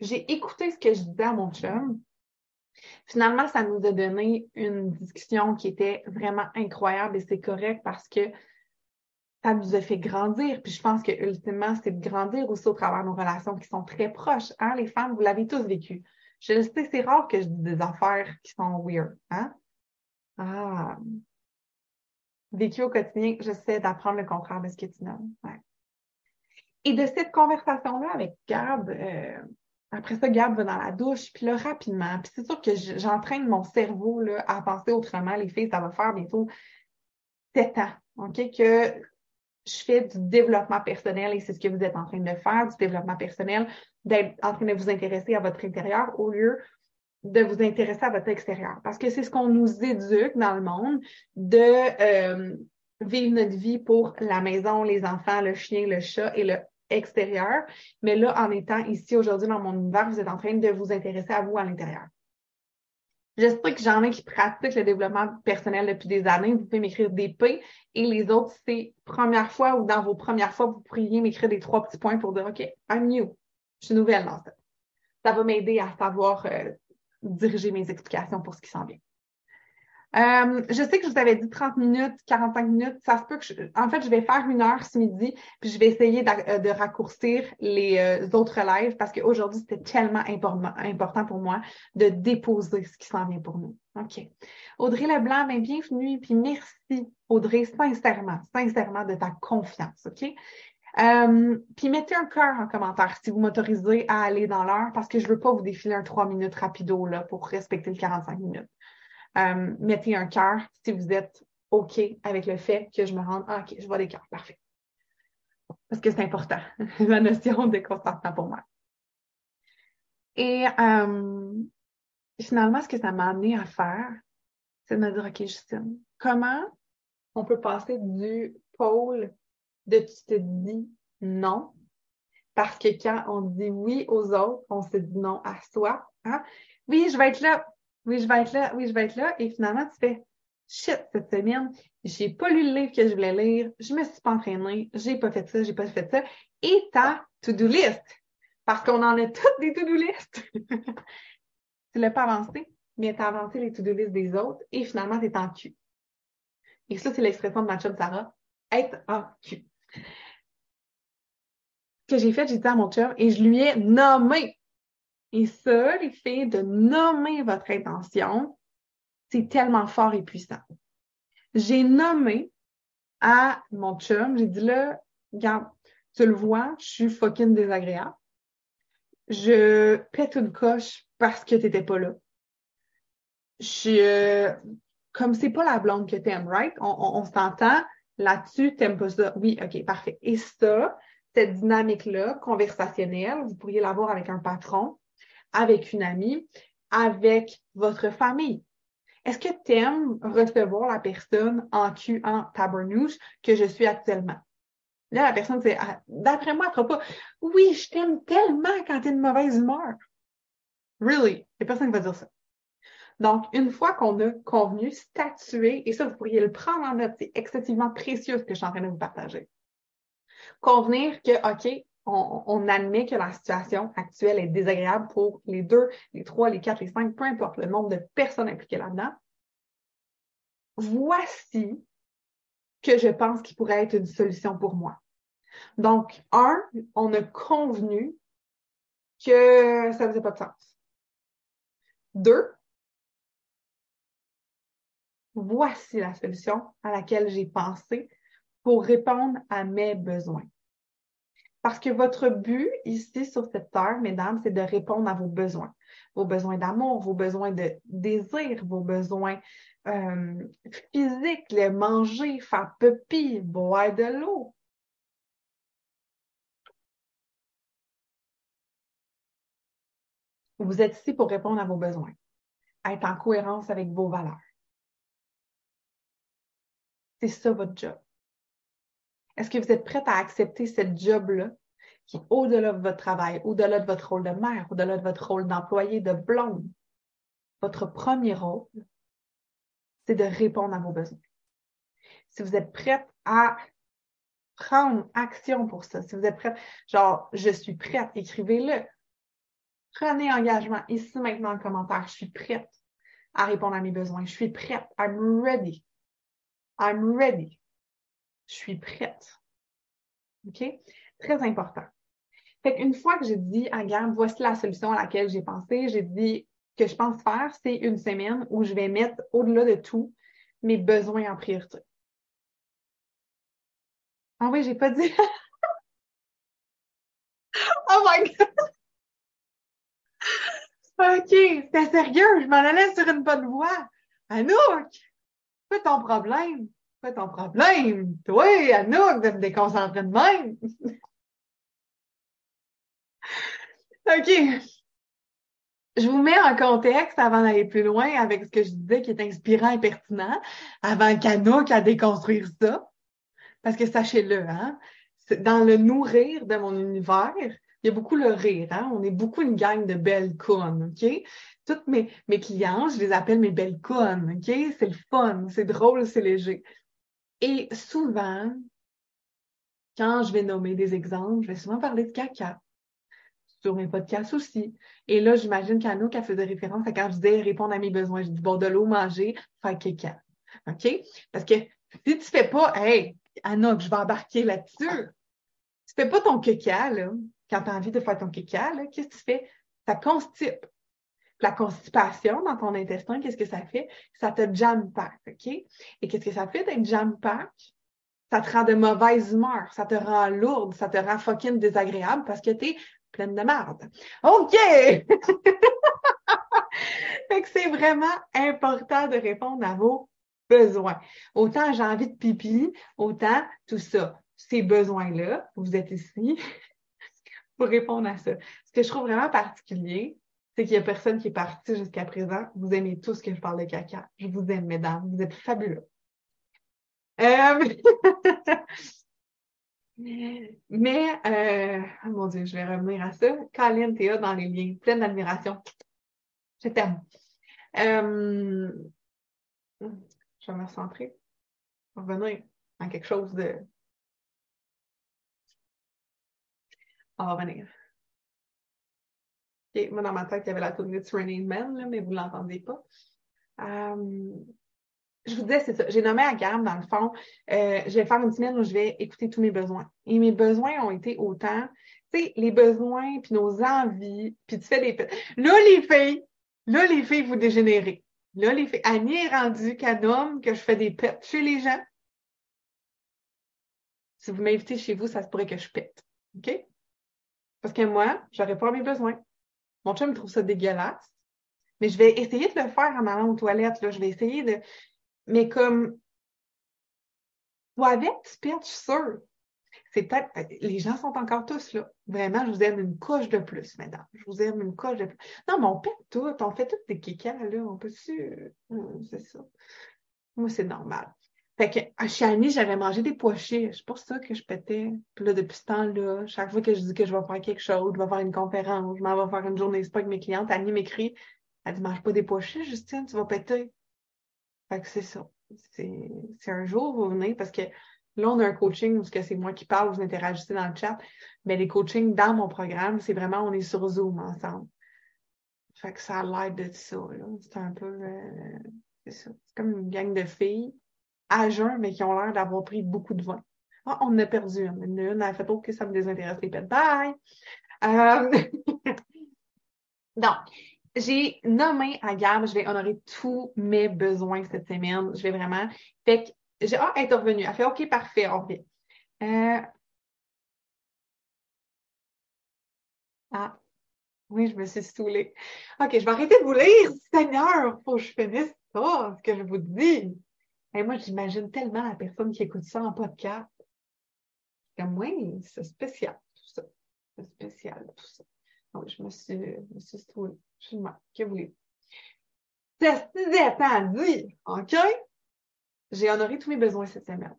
J'ai écouté ce que je disais à mon chum. Finalement, ça nous a donné une discussion qui était vraiment incroyable et c'est correct parce que ça nous a fait grandir. Puis je pense que ultimement, c'est de grandir aussi au travers de nos relations qui sont très proches. Hein? Les femmes, vous l'avez tous vécu. Je le sais, c'est rare que je dise des affaires qui sont weird. Hein? Ah. Vécu au quotidien, j'essaie d'apprendre le contraire de ce que tu nommes. Et de cette conversation-là avec Gab, euh, après ça, Gab va dans la douche, puis là, rapidement, puis c'est sûr que j'entraîne mon cerveau là, à penser autrement. Les filles, ça va faire bientôt sept ans, OK, que je fais du développement personnel et c'est ce que vous êtes en train de faire, du développement personnel, d'être en train de vous intéresser à votre intérieur au lieu de vous intéresser à votre extérieur. Parce que c'est ce qu'on nous éduque dans le monde de euh, vivre notre vie pour la maison, les enfants, le chien, le chat et le extérieur. Mais là, en étant ici aujourd'hui dans mon univers, vous êtes en train de vous intéresser à vous à l'intérieur. Je sais que j'en ai qui pratiquent le développement personnel depuis des années. Vous pouvez m'écrire des P et les autres, c'est première fois ou dans vos premières fois, vous pourriez m'écrire des trois petits points pour dire OK, I'm new. Je suis nouvelle dans ça. Ça va m'aider à savoir euh, diriger mes explications pour ce qui s'en vient. Euh, je sais que je vous avais dit 30 minutes, 45 minutes. Ça se peut que je, en fait, je vais faire une heure ce midi, puis je vais essayer euh, de, raccourcir les euh, autres lives parce qu'aujourd'hui, c'était tellement important pour moi de déposer ce qui s'en vient pour nous. OK. Audrey Leblanc, ben, bienvenue, puis merci, Audrey, sincèrement, sincèrement de ta confiance. OK? Puis mettez un cœur en commentaire si vous m'autorisez à aller dans l'heure parce que je ne veux pas vous défiler un 3 minutes rapido là, pour respecter le 45 minutes. Euh, mettez un cœur si vous êtes OK avec le fait que je me rende. Ah, OK, je vois des cœurs. Parfait. Parce que c'est important, [LAUGHS] la notion de consentement pour moi. Et euh, finalement, ce que ça m'a amené à faire, c'est de me dire, OK, Justine, comment on peut passer du pôle de tu te dis non, parce que quand on dit oui aux autres, on se dit non à soi. Hein? Oui, je vais être là oui, je vais être là, oui, je vais être là. Et finalement, tu fais shit cette semaine, j'ai pas lu le livre que je voulais lire, je me suis pas entraînée, j'ai pas fait ça, j'ai pas fait ça. Et ta to-do list, parce qu'on en a toutes des to-do list. [LAUGHS] tu l'as pas avancé, mais tu as avancé les to-do list des autres et finalement, tu es en cul. Et ça, c'est l'expression de ma chum Sarah, être en cul. Que j'ai fait, j'ai dit à mon chum et je lui ai nommé et ça, les filles, de nommer votre intention, c'est tellement fort et puissant. J'ai nommé à mon chum, j'ai dit là, regarde, tu le vois, je suis fucking désagréable. Je pète une coche parce que t'étais pas là. Je, comme c'est pas la blonde que t'aimes, right? On, s'entend là-dessus, t'aimes pas ça. Oui, ok, parfait. Et ça, cette dynamique-là, conversationnelle, vous pourriez l'avoir avec un patron, avec une amie, avec votre famille. Est-ce que tu aimes recevoir la personne en cul, en tabernouche que je suis actuellement? Là, la personne dit, ah, d'après moi, elle fera pas, oui, je t'aime tellement quand tu es de mauvaise humeur. Really? Il personne qui va dire ça. Donc, une fois qu'on a convenu, statuer, et ça, vous pourriez le prendre en note, c'est excessivement précieux ce que je suis en train de vous partager. Convenir que, OK, on, admet que la situation actuelle est désagréable pour les deux, les trois, les quatre, les cinq, peu importe le nombre de personnes impliquées là-dedans. Voici que je pense qu'il pourrait être une solution pour moi. Donc, un, on a convenu que ça faisait pas de sens. Deux, voici la solution à laquelle j'ai pensé pour répondre à mes besoins. Parce que votre but ici sur cette terre, mesdames, c'est de répondre à vos besoins. Vos besoins d'amour, vos besoins de désir, vos besoins euh, physiques, les manger, faire pipi, boire de l'eau. Vous êtes ici pour répondre à vos besoins, être en cohérence avec vos valeurs. C'est ça votre job. Est-ce que vous êtes prête à accepter cette job-là qui au-delà de votre travail, au-delà de votre rôle de mère, au-delà de votre rôle d'employé, de blonde? Votre premier rôle, c'est de répondre à vos besoins. Si vous êtes prête à prendre action pour ça, si vous êtes prête, genre, je suis prête, écrivez-le. Prenez engagement ici maintenant en commentaire. Je suis prête à répondre à mes besoins. Je suis prête. I'm ready. I'm ready je suis prête. OK? Très important. Fait qu'une fois que j'ai dit, ah, regarde, voici la solution à laquelle j'ai pensé, j'ai dit que je pense faire, c'est une semaine où je vais mettre au-delà de tout mes besoins en priorité. Ah oui, j'ai pas dit. [LAUGHS] oh my God! [LAUGHS] OK, c'était sérieux, je m'en allais sur une bonne voie. Anouk, pas ton problème pas ton problème? Toi, Anouk, de me déconcentrer de même. [LAUGHS] OK. Je vous mets en contexte avant d'aller plus loin avec ce que je disais qui est inspirant et pertinent, avant qu'Anouk a déconstruire ça. Parce que sachez-le, hein, dans le nourrir de mon univers, il y a beaucoup le rire. Hein? On est beaucoup une gang de belles connes, OK? Toutes mes, mes clients, je les appelle mes belles connes, OK? C'est le fun, c'est drôle, c'est léger. Et souvent, quand je vais nommer des exemples, je vais souvent parler de caca sur mes podcasts aussi. Et là, j'imagine qu'Anouk a faisait référence à quand je disais répondre à mes besoins. Je dis bon, de l'eau, manger, faire caca. OK? Parce que si tu fais pas, hey, Anouk, je vais embarquer là-dessus. Tu fais pas ton caca, là, quand tu as envie de faire ton caca, qu'est-ce que tu fais? Ça constipe. La constipation dans ton intestin, qu'est-ce que ça fait? Ça te jam-pack, OK? Et qu'est-ce que ça fait d'être jam-pack? Ça te rend de mauvaise humeur, ça te rend lourde, ça te rend fucking désagréable parce que tu es pleine de merde. OK! [LAUGHS] fait que c'est vraiment important de répondre à vos besoins. Autant j'ai envie de pipi, autant tout ça. Ces besoins-là, vous êtes ici [LAUGHS] pour répondre à ça. Ce que je trouve vraiment particulier, c'est qu'il n'y a personne qui est parti jusqu'à présent. Vous aimez tout ce que je parle de caca. Je vous aime, mesdames. Vous êtes fabuleux. Euh... [LAUGHS] Mais, euh, oh mon Dieu, je vais revenir à ça. Colin, Théa dans les liens, pleine d'admiration. Je t'aime. Euh, je vais me recentrer. Revenir à quelque chose de. On va revenir. OK, moi, dans ma tête, il y avait la tournée de Raining Man, là, mais vous ne l'entendez pas. Euh, je vous disais, c'est ça. J'ai nommé à gamme, dans le fond, euh, je vais faire une semaine où je vais écouter tous mes besoins. Et mes besoins ont été autant, tu sais, les besoins, puis nos envies, puis tu fais des... Là, les filles, là, les filles, vous dégénérez. Là, les filles, Annie est rendue homme que je fais des pets chez les gens. Si vous m'invitez chez vous, ça se pourrait que je pète. OK? Parce que moi, j'aurais pas mes besoins. Mon chum me trouve ça dégueulasse. Mais je vais essayer de le faire en allant aux toilettes. Là. Je vais essayer de. Mais comme toi avec, tu je suis sûre. C'est peut-être. Les gens sont encore tous là. Vraiment, je vous aime une couche de plus, mesdames. Je vous aime une couche de plus. Non, mais on pète tout. On fait toutes des kékas, là. On peut-tu. Hum, c'est ça. Moi, c'est normal. Fait que chez Annie, j'avais mangé des pois chiches. C'est pour ça que je pétais. Puis là, depuis ce temps-là, chaque fois que je dis que je vais faire quelque chose, je vais faire une conférence, je m'en vais faire une journée spa avec mes clientes, Annie m'écrit Elle dit Mange pas des pois chiches, Justine, tu vas péter. Fait que c'est ça. C'est un jour, vous venez, parce que là, on a un coaching où c'est moi qui parle, vous interagissez dans le chat, mais les coachings dans mon programme, c'est vraiment, on est sur Zoom ensemble. Fait que ça a l'air de ça, C'est un peu, euh, c'est ça. C'est comme une gang de filles à jeun, mais qui ont l'air d'avoir pris beaucoup de vin. Ah, on a perdu une. Une, elle a fait OK, ça me désintéresse les pets. Bye! Euh... [LAUGHS] Donc, j'ai nommé à Gab, je vais honorer tous mes besoins cette semaine. Je vais vraiment. Fait que j'ai ah, intervenu. Elle fait OK, parfait, revient. Euh... Ah, oui, je me suis saoulée. OK, je vais arrêter de vous lire, Seigneur. Faut que je finisse ça, ce que je vous dis. Et moi, j'imagine tellement la personne qui écoute ça en podcast. Comme, oui, c'est spécial, tout ça. C'est spécial, tout ça. Donc, je me suis, je me suis trouvée. Je que voulez-vous? Étant dit, OK? J'ai honoré tous mes besoins cette semaine.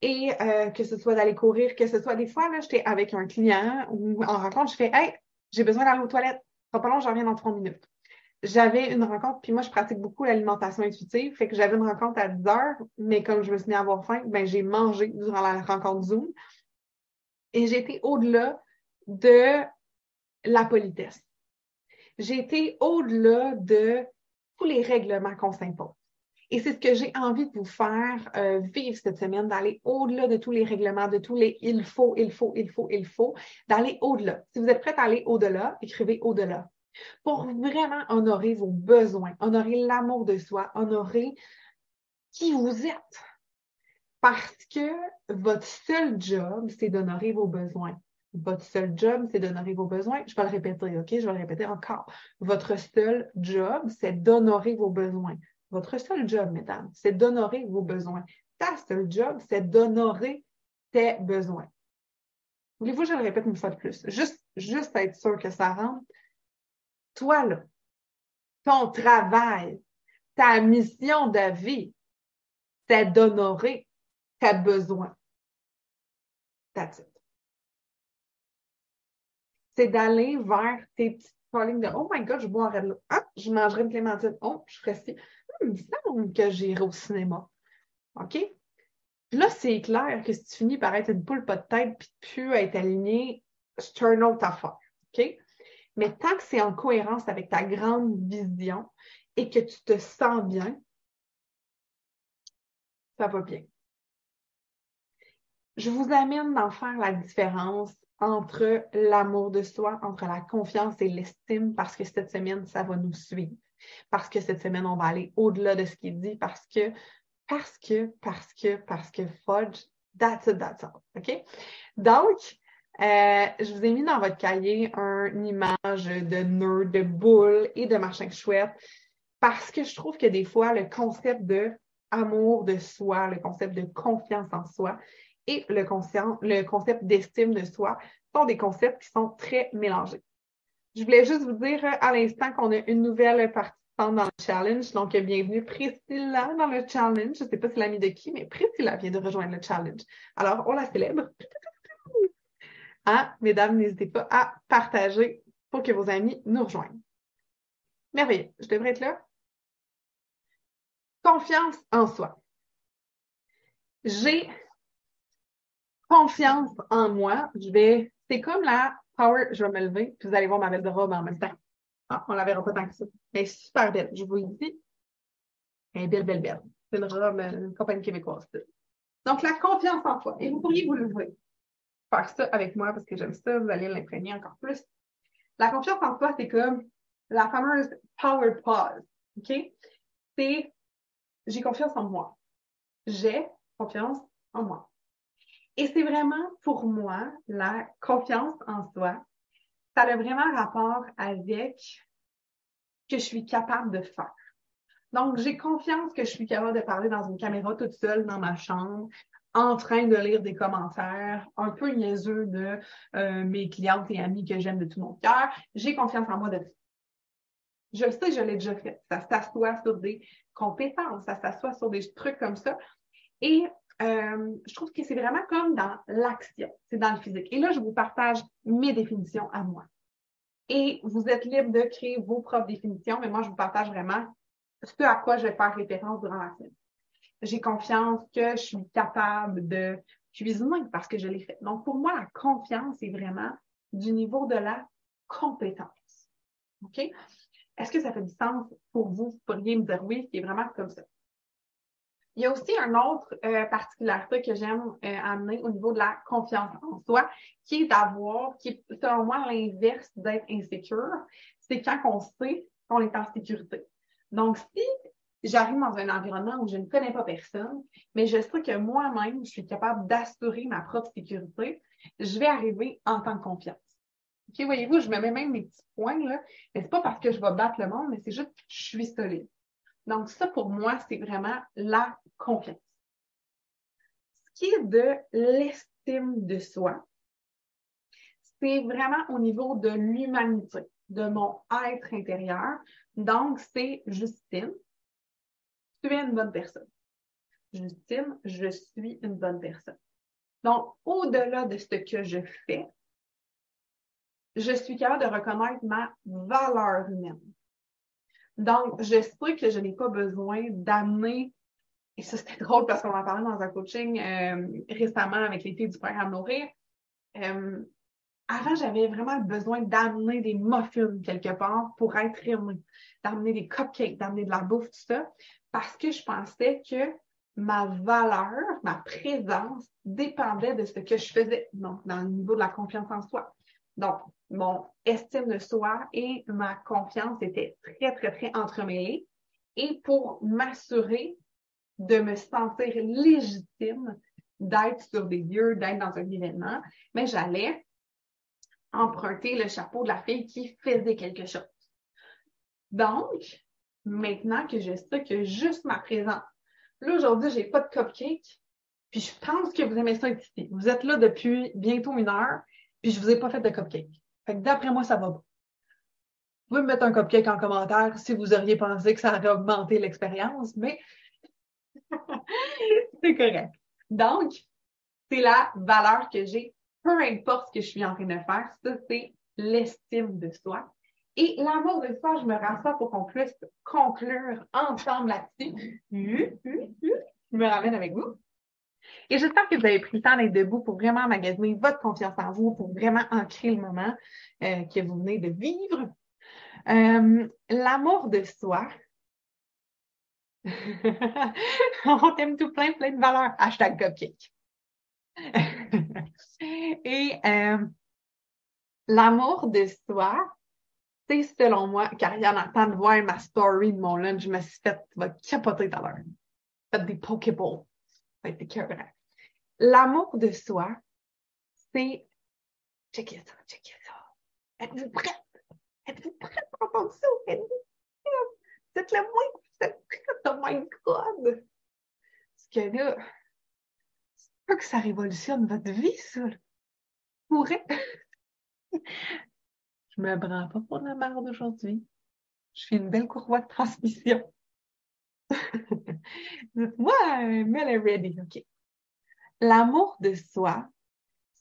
Et euh, que ce soit d'aller courir, que ce soit des fois, là, j'étais avec un client ou en rencontre, je fais Hey, j'ai besoin d'aller aux toilettes. Pas long, j'en reviens dans trois minutes j'avais une rencontre, puis moi, je pratique beaucoup l'alimentation intuitive, fait que j'avais une rencontre à 10 heures, mais comme je me suis mis à avoir faim, ben, j'ai mangé durant la rencontre Zoom. Et j'ai été au-delà de la politesse. J'ai été au-delà de tous les règlements qu'on s'impose. Et c'est ce que j'ai envie de vous faire euh, vivre cette semaine, d'aller au-delà de tous les règlements, de tous les il faut, il faut, il faut, il faut, d'aller au-delà. Si vous êtes prêts à aller au-delà, écrivez au-delà pour vraiment honorer vos besoins, honorer l'amour de soi, honorer qui vous êtes. Parce que votre seul job, c'est d'honorer vos besoins. Votre seul job, c'est d'honorer vos besoins. Je vais le répéter, OK? Je vais le répéter encore. Votre seul job, c'est d'honorer vos besoins. Votre seul job, mesdames, c'est d'honorer vos besoins. Ta seul job, c'est d'honorer tes besoins. Voulez-vous que je le répète une fois de plus? Juste, juste être sûr que ça rentre toi, là, ton travail, ta mission de vie, c'est d'honorer tes besoins. C'est d'aller vers tes petites lignes de Oh my God, je boirais de l'eau. Ah, je mangerais une clémentine. Oh, je ferais ci. Hmm, il semble que j'irai au cinéma. OK? Là, c'est clair que si tu finis par être une poule pas de tête puis plus être aligné, c'est une autre affaire. OK? Mais tant que c'est en cohérence avec ta grande vision et que tu te sens bien, ça va bien. Je vous amène d'en faire la différence entre l'amour de soi, entre la confiance et l'estime, parce que cette semaine, ça va nous suivre. Parce que cette semaine, on va aller au-delà de ce qui est dit, parce que, parce que, parce que, parce que, fudge, that's it, that's all. OK? Donc, euh, je vous ai mis dans votre cahier une image de nœud, de boule et de machin chouette, parce que je trouve que des fois, le concept de amour de soi, le concept de confiance en soi, et le, concept d'estime de soi sont des concepts qui sont très mélangés. Je voulais juste vous dire à l'instant qu'on a une nouvelle participante dans le challenge. Donc, bienvenue Priscilla dans le challenge. Je ne sais pas si l'ami de qui, mais Priscilla vient de rejoindre le challenge. Alors, on la célèbre. Mesdames, n'hésitez pas à partager pour que vos amis nous rejoignent. Merveilleux. Je devrais être là. Confiance en soi. J'ai confiance en moi. Je vais, c'est comme la power, je vais me lever, puis vous allez voir ma belle robe en même temps. Ah, on la verra pas tant que ça. Est super belle, je vous le dis. Elle est belle, belle, belle. C'est une robe, une compagnie québécoise. Donc, la confiance en soi. Et vous pourriez vous lever. Faire ça avec moi parce que j'aime ça, vous allez l'imprégner encore plus. La confiance en soi, c'est comme la fameuse power pause. OK? C'est j'ai confiance en moi. J'ai confiance en moi. Et c'est vraiment pour moi la confiance en soi. Ça a vraiment rapport avec ce que je suis capable de faire. Donc, j'ai confiance que je suis capable de parler dans une caméra toute seule dans ma chambre, en train de lire des commentaires un peu niaiseux de euh, mes clientes et amis que j'aime de tout mon cœur. J'ai confiance en moi de Je le sais, je l'ai déjà fait. Ça s'assoit sur des compétences, ça s'assoit sur des trucs comme ça. Et euh, je trouve que c'est vraiment comme dans l'action, c'est dans le physique. Et là, je vous partage mes définitions à moi. Et vous êtes libre de créer vos propres définitions, mais moi, je vous partage vraiment ce à quoi je vais faire référence durant la semaine. J'ai confiance que je suis capable de cuisiner parce que je l'ai fait. Donc, pour moi, la confiance est vraiment du niveau de la compétence. OK? Est-ce que ça fait du sens pour vous? Vous pourriez me dire oui, c'est vraiment comme ça. Il y a aussi une autre euh, particularité que j'aime euh, amener au niveau de la confiance en soi, qui est d'avoir, qui est selon moi l'inverse d'être insécure, c'est quand on sait qu'on est en sécurité. Donc, si j'arrive dans un environnement où je ne connais pas personne, mais je sais que moi-même, je suis capable d'assurer ma propre sécurité, je vais arriver en tant que confiance. OK, voyez-vous, je me mets même mes petits points, là, mais c'est pas parce que je vais battre le monde, mais c'est juste que je suis solide. Donc, ça, pour moi, c'est vraiment la confiance. Ce qui est de l'estime de soi, c'est vraiment au niveau de l'humanité, de mon être intérieur. Donc, c'est Justine, tu es une bonne personne. Justine, je suis une bonne personne. Donc, au-delà de ce que je fais, je suis capable de reconnaître ma valeur humaine. Donc, je sais que je n'ai pas besoin d'amener, et ça c'était [LAUGHS] drôle parce qu'on en parlait dans un coaching euh, récemment avec filles du programme Nourrir. Euh, avant, j'avais vraiment besoin d'amener des muffins quelque part pour être aimée, d'amener des cupcakes, d'amener de la bouffe, tout ça, parce que je pensais que ma valeur, ma présence dépendait de ce que je faisais, donc dans le niveau de la confiance en soi. Donc, mon estime de soi et ma confiance étaient très, très, très entremêlées. Et pour m'assurer de me sentir légitime d'être sur des lieux, d'être dans un événement, mais j'allais emprunter le chapeau de la fille qui faisait quelque chose. Donc, maintenant que je sais que juste ma présence, là aujourd'hui, j'ai pas de cupcake, puis je pense que vous aimez ça ici. Vous êtes là depuis bientôt une heure, puis je vous ai pas fait de cupcake. Fait que d'après moi, ça va pas. Vous pouvez me mettre un cupcake en commentaire si vous auriez pensé que ça aurait augmenté l'expérience, mais [LAUGHS] c'est correct. Donc, c'est la valeur que j'ai, peu importe ce que je suis en train de faire. Ça, c'est l'estime de soi. Et l'amour de soi, je me rassois pour qu'on puisse conclure ensemble là-dessus. Je me ramène avec vous. Et j'espère que vous avez pris le temps d'être debout pour vraiment magasiner votre confiance en vous, pour vraiment ancrer le moment euh, que vous venez de vivre. L'amour de soi. [LAUGHS] On t'aime tout plein, plein de valeurs. Hashtag cupcake. [LAUGHS] Et l'amour de soi, c'est selon moi, car il y en a tant de voir ma story de mon lunch, je me suis fait, tu vas capoter tout à l'heure. Faites des pokeballs. Ça va être L'amour de soi, c'est, checkez ça, checkez ça. Êtes-vous prête? Êtes-vous prête pour entendre ça? Êtes-vous prête? Vous le moins vous êtes prête? Oh my God! Parce que là, c'est pas que ça révolutionne votre vie, ça. Pourrait. [LAUGHS] Me prends pas pour la merde aujourd'hui. Je fais une belle courroie de transmission. [LAUGHS] Dites-moi, mais ready, OK. L'amour de soi,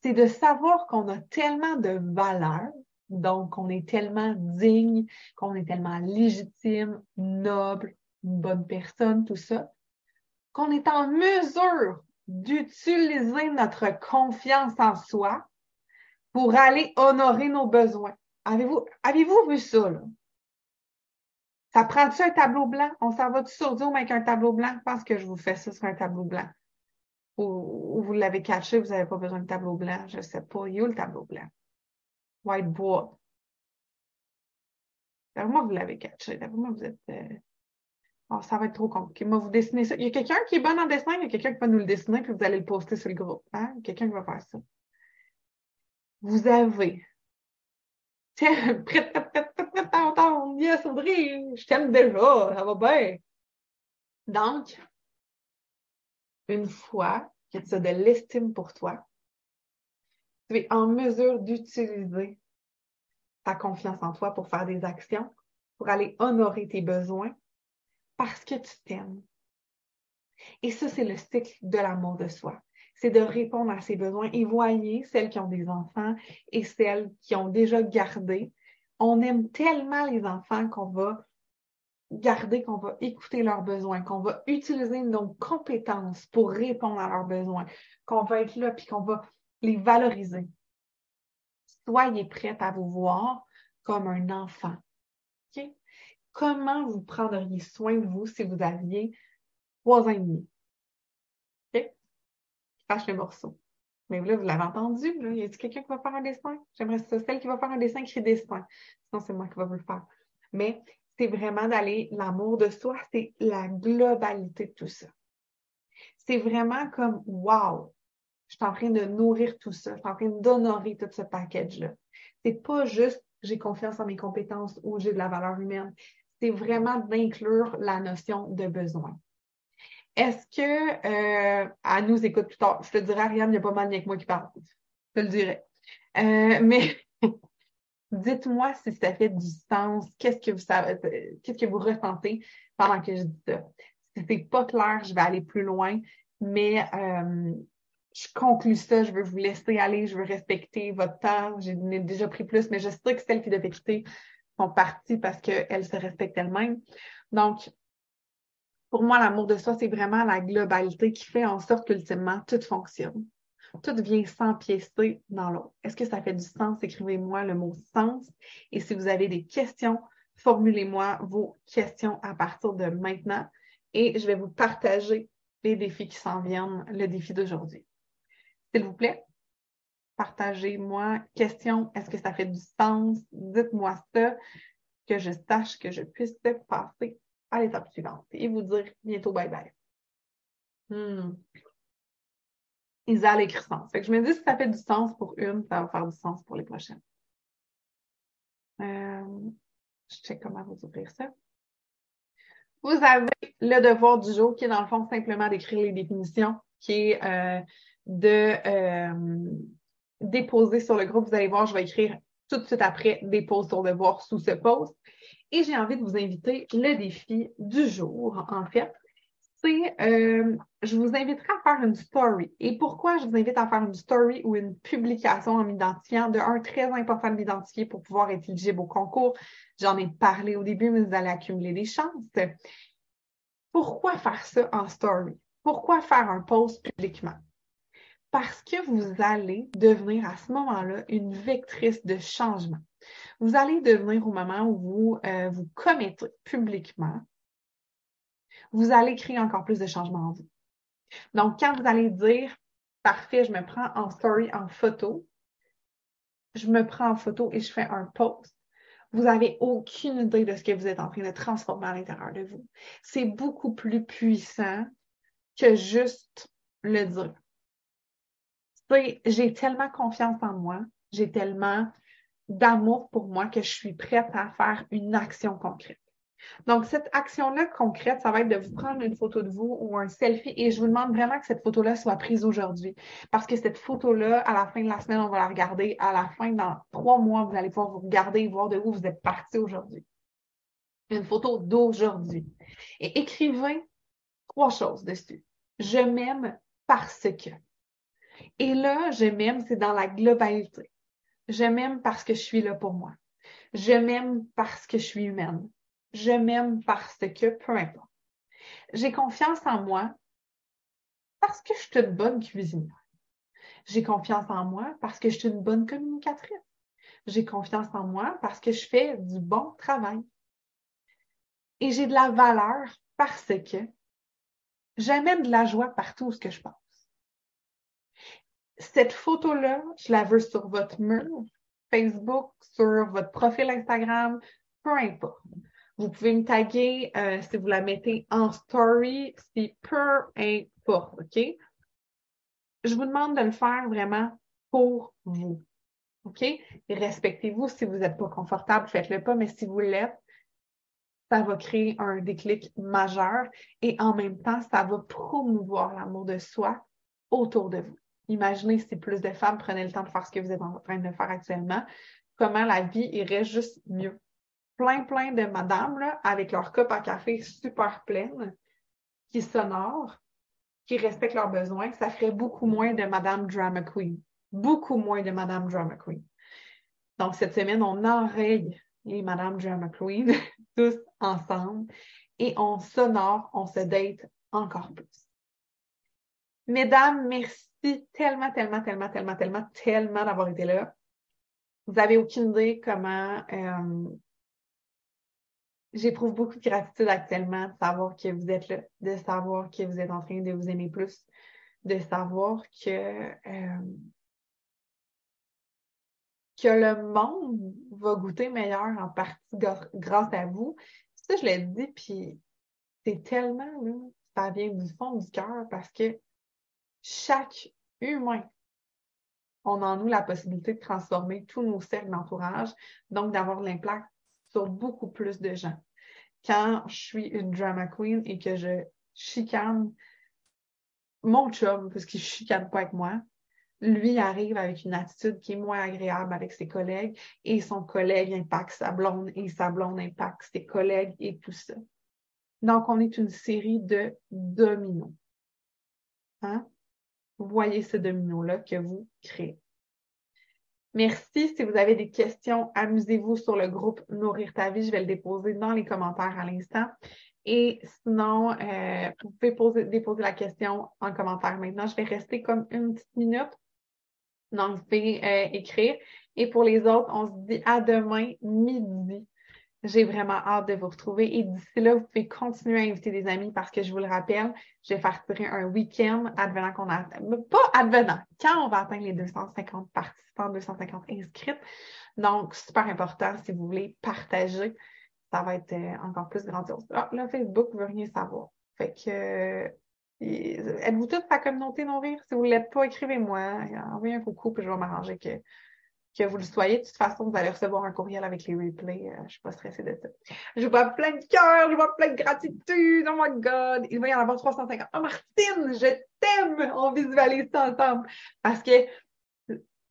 c'est de savoir qu'on a tellement de valeur, donc qu'on est tellement digne, qu'on est tellement légitime, noble, une bonne personne, tout ça, qu'on est en mesure d'utiliser notre confiance en soi pour aller honorer nos besoins. Avez-vous avez vu ça, là? Ça prend-tu un tableau blanc? On s'en va-tu sur Zoom avec un tableau blanc? Je pense que je vous fais ça sur un tableau blanc. Ou, vous l'avez caché, vous n'avez pas besoin de tableau blanc. Je ne sais pas. Il y a le tableau blanc? Whiteboard. Moi, vous l'avez caché. Moi, vous êtes. Euh, oh, ça va être trop compliqué. Moi, vous dessinez ça. Il y a quelqu'un qui est bon en dessin, il y a quelqu'un qui va nous le dessiner, puis vous allez le poster sur le groupe. Hein? Quelqu'un qui va faire ça. Vous avez Yes, Audrey, je t'aime déjà, ça va bien. Donc, une fois que tu as de l'estime pour toi, tu es en mesure d'utiliser ta confiance en toi pour faire des actions, pour aller honorer tes besoins, parce que tu t'aimes. Et ça, c'est le cycle de l'amour de soi c'est de répondre à ses besoins. Et voyez, celles qui ont des enfants et celles qui ont déjà gardé, on aime tellement les enfants qu'on va garder, qu'on va écouter leurs besoins, qu'on va utiliser nos compétences pour répondre à leurs besoins, qu'on va être là puis qu'on va les valoriser. Soyez prête à vous voir comme un enfant. Comment vous prendriez soin de vous si vous aviez trois ans et demi? Fâche le morceau. Mais là, vous l'avez entendu, là. Y a-t-il quelqu'un qui va faire un dessin? J'aimerais ça. Celle qui va faire un dessin, crie dessin. Sinon, c'est moi qui va vous le faire. Mais c'est vraiment d'aller, l'amour de soi, c'est la globalité de tout ça. C'est vraiment comme, wow, je suis en train de nourrir tout ça. Je suis en train d'honorer tout ce package-là. C'est pas juste, j'ai confiance en mes compétences ou j'ai de la valeur humaine. C'est vraiment d'inclure la notion de besoin. Est-ce que euh, nous écoute plus tard? Je te dirais, Ariane, il y a pas mal mieux que moi qui parle. Je te le dirais. Euh, mais [LAUGHS] dites-moi si ça fait du sens. Qu'est-ce que vous savez, qu'est-ce que vous ressentez pendant que je dis ça? Si c'est pas clair, je vais aller plus loin. Mais euh, je conclus ça, je veux vous laisser aller, je veux respecter votre temps. J'ai déjà pris plus, mais je sais que celles qui devaient quitter sont parties parce qu'elles se respectent elles-mêmes. Donc, pour moi, l'amour de soi, c'est vraiment la globalité qui fait en sorte qu'ultimement, tout fonctionne. Tout vient s'empiécer dans l'autre. Est-ce que ça fait du sens? Écrivez-moi le mot sens. Et si vous avez des questions, formulez-moi vos questions à partir de maintenant et je vais vous partager les défis qui s'en viennent, le défi d'aujourd'hui. S'il vous plaît, partagez-moi question. Est-ce que ça fait du sens? Dites-moi ça, que je sache que je puisse passer à l'étape suivante et vous dire bientôt bye bye. Hmm. Isa écrit sens. Fait que je me dis si ça fait du sens pour une, ça va faire du sens pour les prochaines. Euh, je sais comment vous ouvrir ça. Vous avez le devoir du jour qui est dans le fond simplement d'écrire les définitions, qui est euh, de euh, déposer sur le groupe. Vous allez voir, je vais écrire tout de suite après dépose ton devoir sous ce post. Et j'ai envie de vous inviter le défi du jour, en fait. c'est euh, je vous inviterai à faire une story. Et pourquoi je vous invite à faire une story ou une publication en m'identifiant? De un, très important de m'identifier pour pouvoir être éligible au concours. J'en ai parlé au début, mais vous allez accumuler des chances. Pourquoi faire ça en story? Pourquoi faire un post publiquement? Parce que vous allez devenir à ce moment-là une vectrice de changement. Vous allez devenir au moment où vous euh, vous commettez publiquement vous allez créer encore plus de changements en vous. Donc, quand vous allez dire, parfait, je me prends en story, en photo, je me prends en photo et je fais un post, vous n'avez aucune idée de ce que vous êtes en train de transformer à l'intérieur de vous. C'est beaucoup plus puissant que juste le dire. J'ai tellement confiance en moi, j'ai tellement d'amour pour moi que je suis prête à faire une action concrète. Donc, cette action-là concrète, ça va être de vous prendre une photo de vous ou un selfie et je vous demande vraiment que cette photo-là soit prise aujourd'hui. Parce que cette photo-là, à la fin de la semaine, on va la regarder. À la fin, dans trois mois, vous allez pouvoir vous regarder et voir de où vous êtes parti aujourd'hui. Une photo d'aujourd'hui. Et écrivez trois choses dessus. Je m'aime parce que. Et là, je m'aime, c'est dans la globalité. Je m'aime parce que je suis là pour moi. Je m'aime parce que je suis humaine. Je m'aime parce que, peu importe. J'ai confiance en moi parce que je suis une bonne cuisinière. J'ai confiance en moi parce que je suis une bonne communicatrice. J'ai confiance en moi parce que je fais du bon travail. Et j'ai de la valeur parce que j'amène de la joie partout où je passe. Cette photo-là, je la veux sur votre mur, Facebook, sur votre profil Instagram, peu importe. Vous pouvez me taguer euh, si vous la mettez en story, c'est peu importe, OK? Je vous demande de le faire vraiment pour vous. OK? respectez-vous. Si vous n'êtes pas confortable, faites-le pas, mais si vous l'êtes, ça va créer un déclic majeur et en même temps, ça va promouvoir l'amour de soi autour de vous. Imaginez si plus de femmes prenaient le temps de faire ce que vous êtes en train de faire actuellement, comment la vie irait juste mieux plein, plein de madames avec leur cup à café super pleine, qui s'honorent, qui respectent leurs besoins, ça ferait beaucoup moins de Madame Drama Queen. Beaucoup moins de Madame Drama Queen. Donc, cette semaine, on enraye les Madame Drama Queen [LAUGHS] tous ensemble et on s'honore, on se date encore plus. Mesdames, merci tellement, tellement, tellement, tellement, tellement, tellement d'avoir été là. Vous avez aucune idée comment euh, J'éprouve beaucoup de gratitude actuellement de savoir que vous êtes là, de savoir que vous êtes en train de vous aimer plus, de savoir que, euh, que le monde va goûter meilleur en partie grâce à vous. Ça, je l'ai dit, puis c'est tellement, là, ça vient du fond du cœur parce que chaque humain, on en nous la possibilité de transformer tous nos cercles d'entourage, donc d'avoir l'impact sur beaucoup plus de gens. Quand je suis une drama queen et que je chicane mon chum, parce qu'il ne chicane pas avec moi, lui arrive avec une attitude qui est moins agréable avec ses collègues et son collègue impacte sa blonde et sa blonde impacte ses collègues et tout ça. Donc, on est une série de dominos. Hein? Voyez ce domino-là que vous créez. Merci. Si vous avez des questions, amusez-vous sur le groupe Nourrir ta vie. Je vais le déposer dans les commentaires à l'instant. Et sinon, euh, vous pouvez poser, déposer la question en commentaire maintenant. Je vais rester comme une petite minute. Donc, vous pouvez euh, écrire. Et pour les autres, on se dit à demain midi. J'ai vraiment hâte de vous retrouver. Et d'ici là, vous pouvez continuer à inviter des amis parce que je vous le rappelle, je vais faire tirer un week-end advenant qu'on a, pas advenant, quand on va atteindre les 250 participants, 250 inscrites. Donc, super important si vous voulez partager. Ça va être euh, encore plus grandiose. Ah, là, Facebook veut rien savoir. Fait que, euh, êtes-vous toutes la communauté Nourrir? Si vous ne l'êtes pas, écrivez-moi. Envoyez un coucou, puis je vais m'arranger que que vous le soyez. De toute façon, vous allez recevoir un courriel avec les replays. Euh, je ne suis pas stressée de ça. Je vois plein de cœur, je vois plein de gratitude. Oh my God! Il va y en avoir 350. Oh Martine, je t'aime! On visualise ça ensemble. Parce que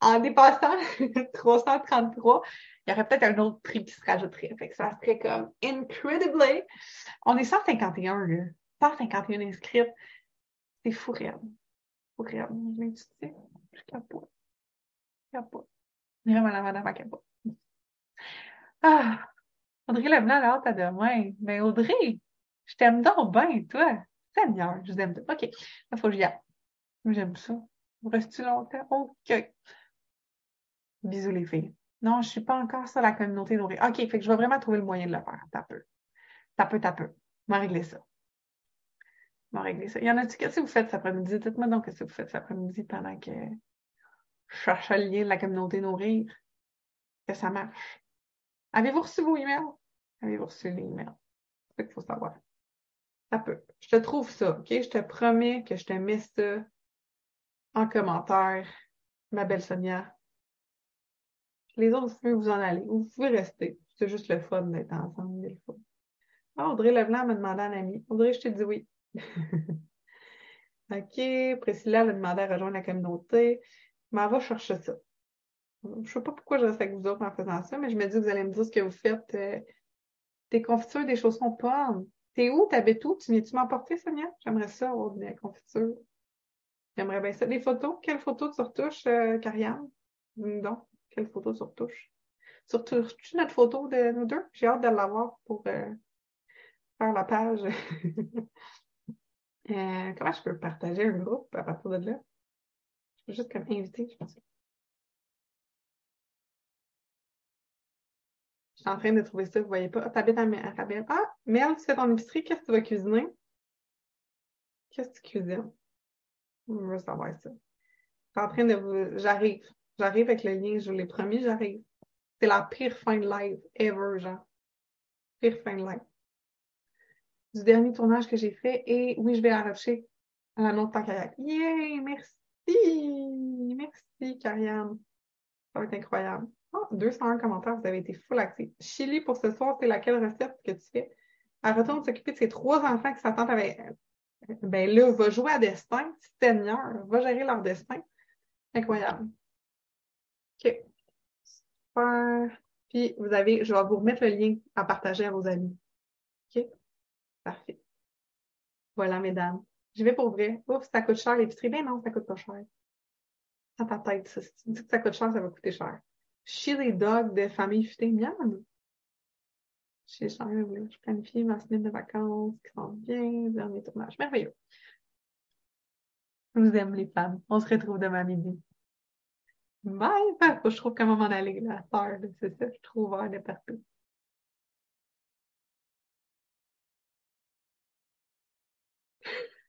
en dépassant [LAUGHS] 333, il y aurait peut-être un autre prix qui se rajouterait. Fait que ça serait comme incredibly. On est 151, là. 151 inscrites. C'est fou, réel. Fou, réel. Je tu sais, je capote. Je capote. Capote. Ah! Audrey Leblanc, a hâte à demain. Mais Audrey, je t'aime donc bien, toi. Seigneur, je t'aime. OK. Il faut que j'y aille. J'aime ça. Reste-tu longtemps? OK. Bisous, les filles. Non, je suis pas encore sur la communauté nourrie. OK, fait que je vais vraiment trouver le moyen de le faire. T'as peu. T'as peu, t'as peu. On va régler ça. On va régler ça. Il y en a-tu, qu'est-ce que vous faites cet après-midi? Dites-moi donc qu'est-ce que vous faites cet après-midi pendant que cherche le lien de la communauté nourrir. Que ça marche. Avez-vous reçu vos emails? Avez-vous reçu les emails? C'est ce qu'il faut savoir. Ça peut. Je te trouve ça, OK? Je te promets que je te mets ça en commentaire, ma belle Sonia. Les autres, vous pouvez vous en aller. Vous pouvez rester. C'est juste le fun d'être ensemble mille fois. Ah, Audrey Leblanc m'a demandé un ami. Audrey, je t'ai dit oui. [LAUGHS] OK. Priscilla m'a demandé à rejoindre la communauté. Mais elle va chercher ça. Je sais pas pourquoi je reste avec vous autres en faisant ça, mais je me dis que vous allez me dire ce que vous faites. Euh, des confitures, des chaussons pommes. T'es où? T'habites où? Tu viens-tu m'emporter, Sonia? J'aimerais ça avoir des confitures. J'aimerais bien ça. Des photos? Quelles photos tu retouches, euh, Karianne? Donc, quelles photos tu retouches? Surtouches-tu notre photo de nous deux? J'ai hâte de l'avoir pour euh, faire la page. [LAUGHS] euh, comment je peux partager un groupe à partir de là? Juste comme inviter, je pense. Je suis en train de trouver ça, vous voyez pas. T'habites à Rabel. Ah, Mel, tu fais ton épicerie, qu'est-ce que tu vas cuisiner? Qu'est-ce que tu cuisines? Je veux savoir ça. Je suis en train de vous. J'arrive. J'arrive avec le lien, je vous l'ai promis, j'arrive. C'est la pire fin de live ever, genre. Pire fin de live. Du dernier tournage que j'ai fait, et oui, je vais arracher à la note kayak. Yay! Merci! Merci, Karianne. Ça va être incroyable. Oh, 201 commentaires, vous avez été full actifs. Chili pour ce soir, c'est laquelle recette que tu fais? Elle retourne s'occuper de ses trois enfants qui s'attendent avec. Ben là, va jouer à destin, Seigneur, va gérer leur destin. Incroyable. OK. Super. Puis vous avez, je vais vous remettre le lien à partager à vos amis. OK? Parfait. Voilà, mesdames. Je vais pour vrai. Oups, ça coûte cher l'épicerie. Ben non, ça coûte pas cher. À ta tête, ça. Si tu dis que ça coûte cher, ça va coûter cher. Chili dog de famille futée, miam. J'ai je planifie ma semaine de vacances qui s'en vient, dernier tournage. Merveilleux. Je vous aime, les femmes. On se retrouve demain midi. Bye! je trouve comment m'en aller, la sœur, c'est ça, je trouve de partout.